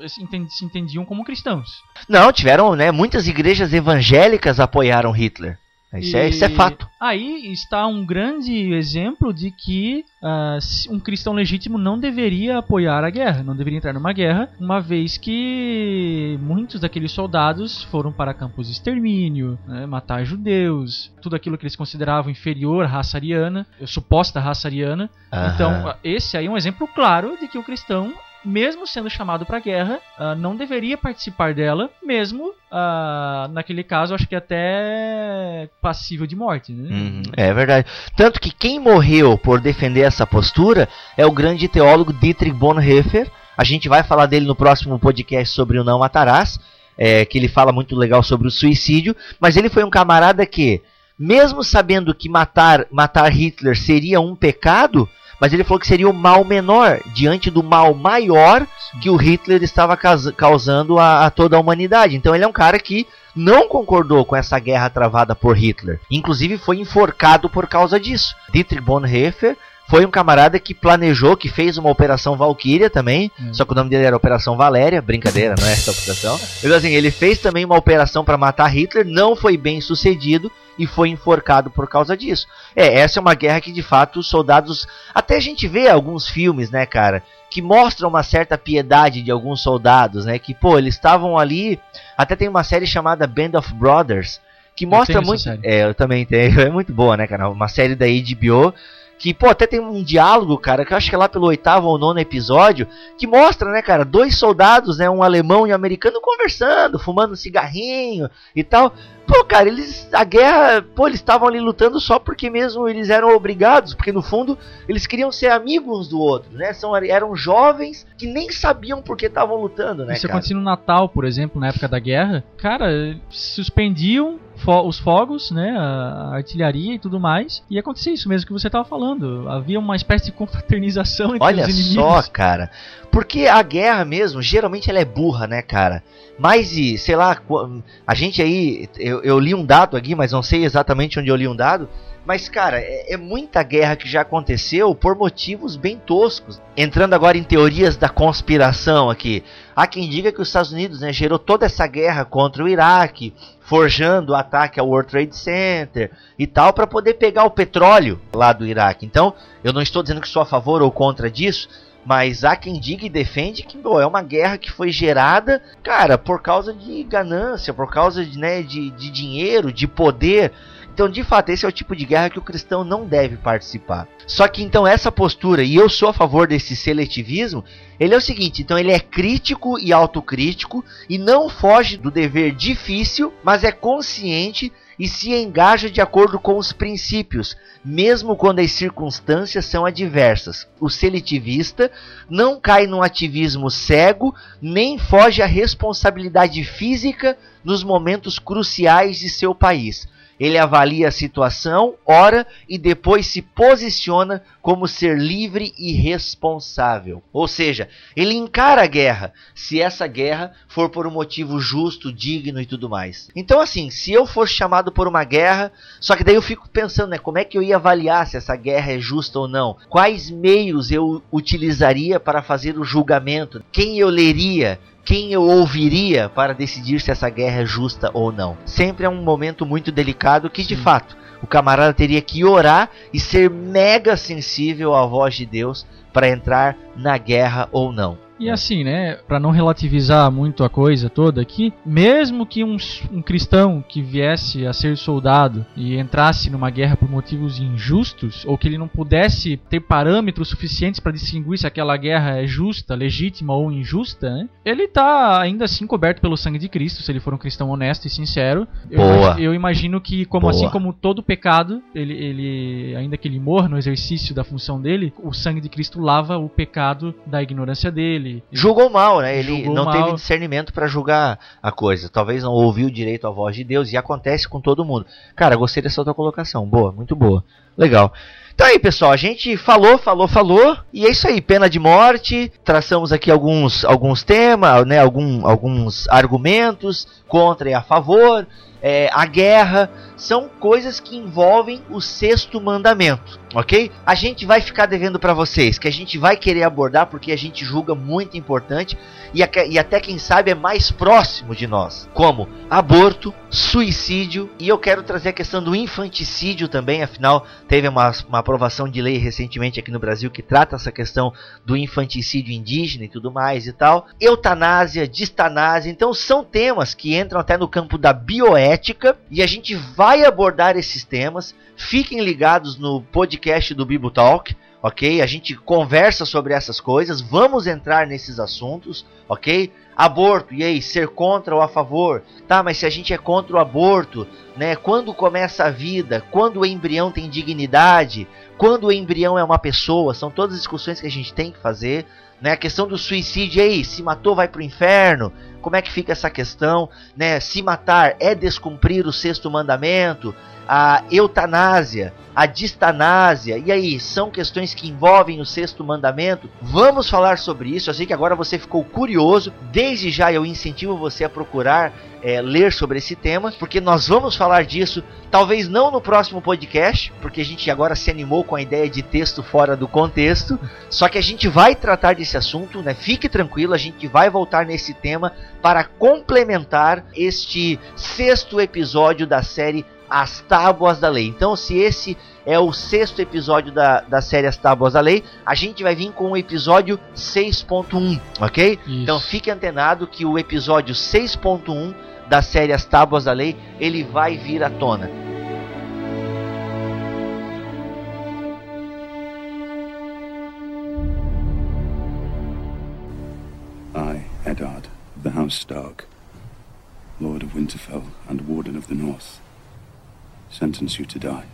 se entendiam como cristãos. Não, tiveram, né? Muitas igrejas evangélicas apoiaram Hitler. Isso, é, isso é E fato. Aí está um grande exemplo de que se- um cristão legítimo não deveria apoiar a guerra, não deveria entrar numa guerra, uma vez que muitos daqueles soldados foram para campos de extermínio, né, matar judeus, tudo aquilo que eles consideravam inferior à raça ariana, eh, suposta raça ariana. Então, ah, esse aí é um exemplo claro de que o cristão mesmo sendo chamado para guerra, ah, não deveria participar dela, mesmo ah, naquele caso, acho que até passível de morte. Né? Uhum, é verdade. Tanto que quem morreu por defender essa postura é o grande teólogo Dietrich Bonhoeffer. A gente vai falar dele no próximo podcast sobre o Não Matarás, é, que ele fala muito legal sobre o suicídio. Mas ele foi um camarada que, mesmo sabendo que matar, matar Hitler seria um pecado, mas ele falou que seria o mal menor diante do mal maior que o Hitler estava causa- causando a, a toda a humanidade. Então ele é um cara que não concordou com essa guerra travada por Hitler. Inclusive foi enforcado por causa disso. Dietrich Bonhoeffer foi um camarada que planejou, que fez uma operação Valkyria também, Hum. só que o nome dele era Operação Valéria, brincadeira, não é essa operação. Mas assim, ele fez também uma operação para matar Hitler, não foi bem sucedido e foi enforcado por causa disso. É, essa é uma guerra que de fato os soldados, até a gente vê alguns filmes, né, cara, que mostram uma certa piedade de alguns soldados, né, que pô, eles estavam ali, até tem uma série chamada Band of Brothers, que mostra muito, é, eu também tenho, é muito boa, né, cara, uma série da HBO que, pô, até tem um diálogo, cara, que eu acho que é lá pelo oitavo ou nono episódio, que mostra, né, cara, dois soldados, né, um alemão e um americano conversando, fumando um cigarrinho e tal. pô, cara, eles. A guerra, pô, eles estavam ali lutando só porque mesmo eles eram obrigados, porque no fundo eles queriam ser amigos uns do outro, né? São, eram jovens que nem sabiam por que estavam lutando, né? Isso cara? acontecia no Natal, por exemplo, na época da guerra. Cara, suspendiam fo- os fogos, né, a artilharia e tudo mais, e acontecia isso mesmo que você estava falando. Havia uma espécie de confraternização entre Olha os inimigos. só, cara. Porque a guerra mesmo, geralmente ela é burra, né, cara? Mais de, sei lá, a gente aí, eu, eu li um dado aqui, mas não sei exatamente onde eu li um dado. Mas, cara, é, é muita guerra que já aconteceu por motivos bem toscos. Entrando agora em teorias da conspiração aqui. Há quem diga que os Estados Unidos né, gerou toda essa guerra contra o Iraque, forjando o ataque ao World Trade Center e tal, para poder pegar o petróleo lá do Iraque. Então, eu não estou dizendo que sou a favor ou contra disso, mas há quem diga e defende que pô, é uma guerra que foi gerada, cara, por causa de ganância, por causa de, né, de, de dinheiro, de poder. Então, de fato, esse é o tipo de guerra que o cristão não deve participar. Só que então essa postura, e eu sou a favor desse seletivismo, ele é o seguinte, então ele é crítico e autocrítico e não foge do dever difícil, mas é consciente e se engaja de acordo com os princípios, mesmo quando as circunstâncias são adversas. O seletivista não cai num ativismo cego, nem foge à responsabilidade física nos momentos cruciais de seu país. Ele avalia a situação, ora e depois se posiciona como ser livre e responsável. Ou seja, ele encara a guerra, se essa guerra for por um motivo justo, digno e tudo mais. Então, assim, se eu fosse chamado por uma guerra, só que daí eu fico pensando, né, como é que eu ia avaliar se essa guerra é justa ou não? Quais meios eu utilizaria para fazer o julgamento? Quem eu leria? Quem eu ouviria para decidir se essa guerra é justa ou não. Sempre é um momento muito delicado que, de fato, o camarada teria que orar e ser mega sensível à voz de Deus para entrar na guerra ou não. E assim, né, para não relativizar muito a coisa toda aqui, mesmo que um, um, cristão que viesse a ser soldado e entrasse numa guerra por motivos injustos, ou que ele não pudesse ter parâmetros suficientes para distinguir se aquela guerra é justa, legítima ou injusta, né, ele tá ainda assim coberto pelo sangue de Cristo, se ele for um cristão honesto e sincero. Eu, imag- eu imagino que, como Boa. assim como todo pecado, ele, ele, ainda que ele morra no exercício da função dele, o sangue de Cristo lava o pecado da ignorância dele. Julgou mal, né? Ele Julgou não mal. teve discernimento para julgar a coisa. Talvez não ouviu direito a voz de Deus e acontece com todo mundo. Cara, gostei dessa tua colocação. Boa, muito boa. Legal. Então aí, pessoal, a gente falou, falou, falou, e é isso aí, pena de morte. Traçamos aqui alguns, alguns temas, né, algum, alguns argumentos contra e a favor. É, a guerra são coisas que envolvem o sexto mandamento, ok? A gente vai ficar devendo para vocês, que a gente vai querer abordar porque a gente julga muito importante e, e até quem sabe é mais próximo de nós, como aborto, suicídio e eu quero trazer a questão do infanticídio também, afinal teve uma, uma aprovação de lei recentemente aqui no Brasil que trata essa questão do infanticídio indígena e tudo mais e tal, eutanásia, distanásia, então são temas que entram até no campo da bioética e a gente vai abordar esses temas. Fiquem ligados no podcast do Bibo Talk, ok? A gente conversa sobre essas coisas, vamos entrar nesses assuntos, ok? Aborto, e aí, ser contra ou a favor? Tá, mas se a gente é contra o aborto, né? Quando começa a vida? Quando o embrião tem dignidade? Quando o embrião é uma pessoa? São todas as discussões que a gente tem que fazer. Né, a questão do suicídio aí, se matou vai pro inferno? Como é que fica essa questão? Né, se matar é descumprir o sexto mandamento? A eutanásia, a distanásia, e aí, são questões que envolvem o sexto mandamento? Vamos falar sobre isso. Eu sei que agora você ficou curioso. Desde já eu incentivo você a procurar é, ler sobre esse tema, porque nós vamos falar disso, talvez não no próximo podcast, porque a gente agora se animou com a ideia de texto fora do contexto, só que a gente vai tratar desse assunto, né? Fique tranquilo, a gente vai voltar nesse tema para complementar este sexto episódio da série As Tábuas da Lei. Então, se esse é o sexto episódio da, da série As Tábuas da Lei, a gente vai vir com o episódio 6.1, ok? Isso. Então fique antenado que o episódio 6.1 da série As Tábuas da Lei, ele vai vir à tona. I, Eddard, the House Stark, Lord of Winterfell and Warden of the North, sentence you to die.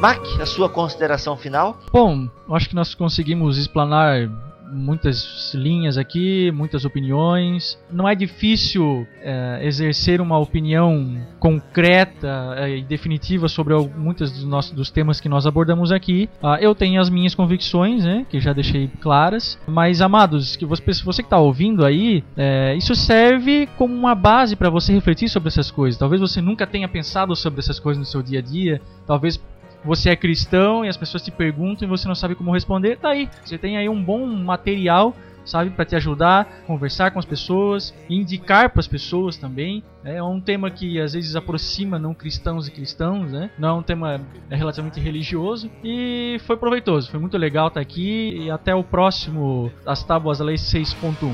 Mac, a sua consideração final? Bom, acho que nós conseguimos explanar muitas linhas aqui, muitas opiniões. Não é difícil é, exercer uma opinião concreta é, e definitiva sobre muitos dos, nossos, dos temas que nós abordamos aqui. Ah, eu tenho as minhas convicções, né, que já deixei claras. Mas, amados, que você, você que está ouvindo aí, é, isso serve como uma base para você refletir sobre essas coisas. Talvez você nunca tenha pensado sobre essas coisas no seu dia a dia. Talvez você é cristão e as pessoas te perguntam e você não sabe como responder, tá aí. Você tem aí um bom material, sabe, para te ajudar, conversar com as pessoas, indicar para as pessoas também. É um tema que às vezes aproxima não cristãos e cristãos, né? Não é um tema relativamente religioso e foi proveitoso, foi muito legal estar aqui e até o próximo As Tábuas da Lei 6.1.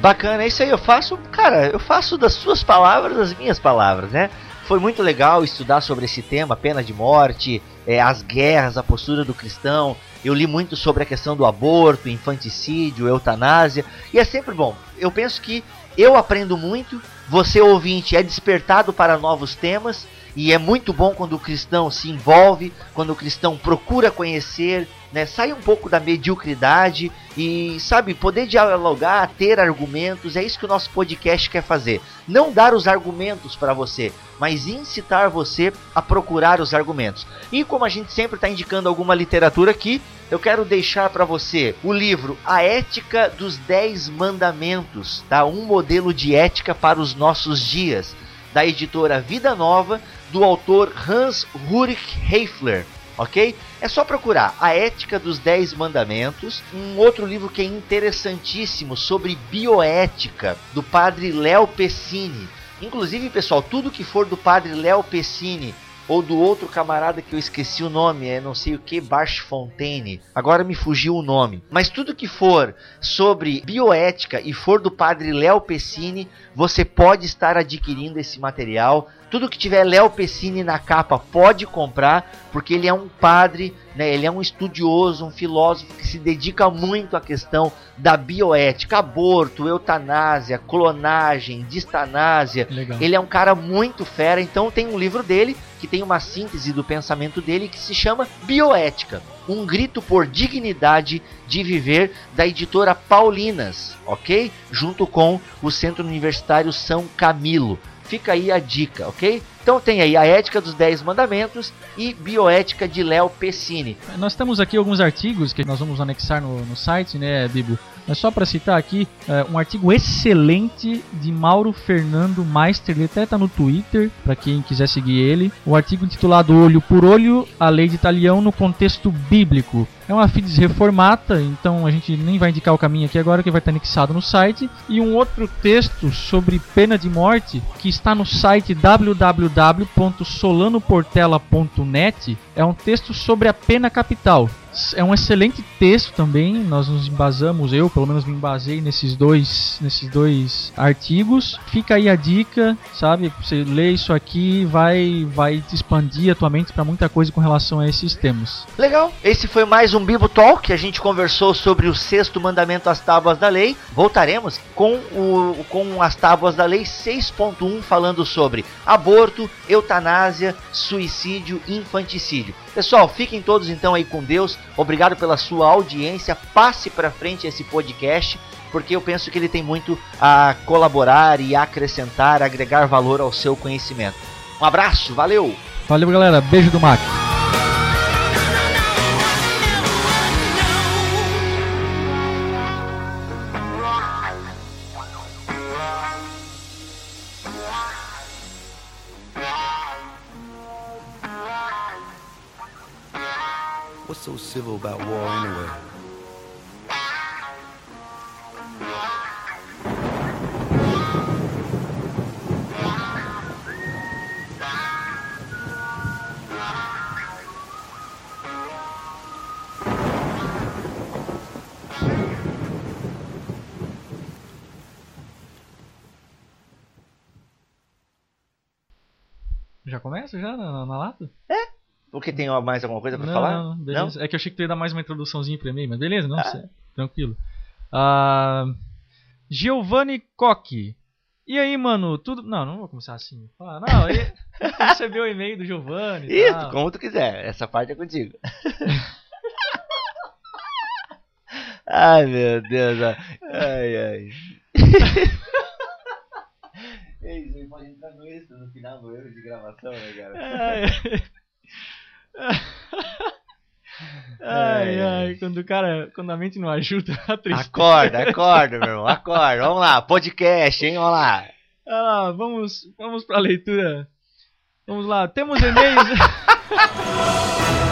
Bacana, é isso aí. Eu faço, cara, eu faço das suas palavras as minhas palavras, né? Foi muito legal estudar sobre esse tema, pena de morte, é, as guerras, a postura do cristão. Eu li muito sobre a questão do aborto, infanticídio, eutanásia, e é sempre bom. Eu penso que eu aprendo muito, você ouvinte é despertado para novos temas, e é muito bom quando o cristão se envolve, quando o cristão procura conhecer, né, sai um pouco da mediocridade e, sabe, poder dialogar, ter argumentos, é isso que o nosso podcast quer fazer. Não dar os argumentos para você, mas incitar você a procurar os argumentos. E como a gente sempre está indicando alguma literatura aqui, eu quero deixar para você o livro A Ética dos Dez Mandamentos, tá? Um modelo de ética para os nossos dias, da editora Vida Nova, do autor Hans Ulrich Heifler ok? É só procurar A Ética dos Dez Mandamentos, um outro livro que é interessantíssimo sobre bioética, do padre Léo Pessini. Inclusive, pessoal, tudo que for do padre Léo Pessini ou do outro camarada que eu esqueci o nome, é não sei o que, Barch Fontaine. Agora me fugiu o nome. Mas tudo que for sobre bioética e for do padre Léo Pessini, você pode estar adquirindo esse material. Tudo que tiver Léo Pessini na capa pode comprar, porque ele é um padre, né, ele é um estudioso, um filósofo que se dedica muito à questão da bioética, aborto, eutanásia, clonagem, distanásia. Legal. Ele é um cara muito fera, então tem um livro dele que tem uma síntese do pensamento dele que se chama Bioética, um grito por dignidade de viver da editora Paulinas, ok? Junto com o Centro Universitário São Camilo. Fica aí a dica, ok? Então tem aí a Ética dos Dez Mandamentos e Bioética de Léo Pessini. Nós temos aqui alguns artigos que nós vamos anexar no, no site, né, Bibo? Mas só para citar aqui, é, um artigo excelente de Mauro Fernando Meister, ele até tá no Twitter, para quem quiser seguir ele. O artigo intitulado Olho por Olho, a lei de Italião no contexto bíblico. É uma FIDES reformata, então a gente nem vai indicar o caminho aqui agora, que vai estar anexado no site. E um outro texto sobre pena de morte, que está no site www.solanoportela.net, é um texto sobre a pena capital. É um excelente texto também, nós nos embasamos, eu pelo menos me embasei nesses dois, nesses dois artigos. Fica aí a dica, sabe? Você lê isso aqui, vai, vai te expandir a tua mente para muita coisa com relação a esses temas. Legal, esse foi mais um Bibo Talk, a gente conversou sobre o sexto mandamento, as tábuas da lei. Voltaremos com, o, com as tábuas da lei 6.1, falando sobre aborto, eutanásia, suicídio infanticídio. Pessoal, fiquem todos então aí com Deus. Obrigado pela sua audiência. Passe para frente esse podcast, porque eu penso que ele tem muito a colaborar e acrescentar, agregar valor ao seu conhecimento. Um abraço, valeu! Valeu, galera. Beijo do Mac. So civil about war anyway? Já começa já na, na, na lata? É, Porque tem mais alguma coisa pra Não, falar? não, beleza. É que eu achei que tu ia dar mais uma introduçãozinha pra mim, mas beleza, não, certo, tranquilo. Ah, Giovanni Coque. E aí, mano, tudo. Não, não vou começar assim. Não, recebeu o e-mail do Giovanni. Isso, tal. como tu quiser. Essa parte é contigo. ai, meu Deus. Ai, ai. Ei, você pode entrar no extra no final do erro de gravação, né, cara? Ai, ai, ai, quando o cara, quando a mente não ajuda, a tristeza. Acorda, acorda, meu irmão, acorda. Vamos lá, podcast, hein? Vamos lá. Ah, vamos, vamos pra leitura. Vamos lá, temos e-mails.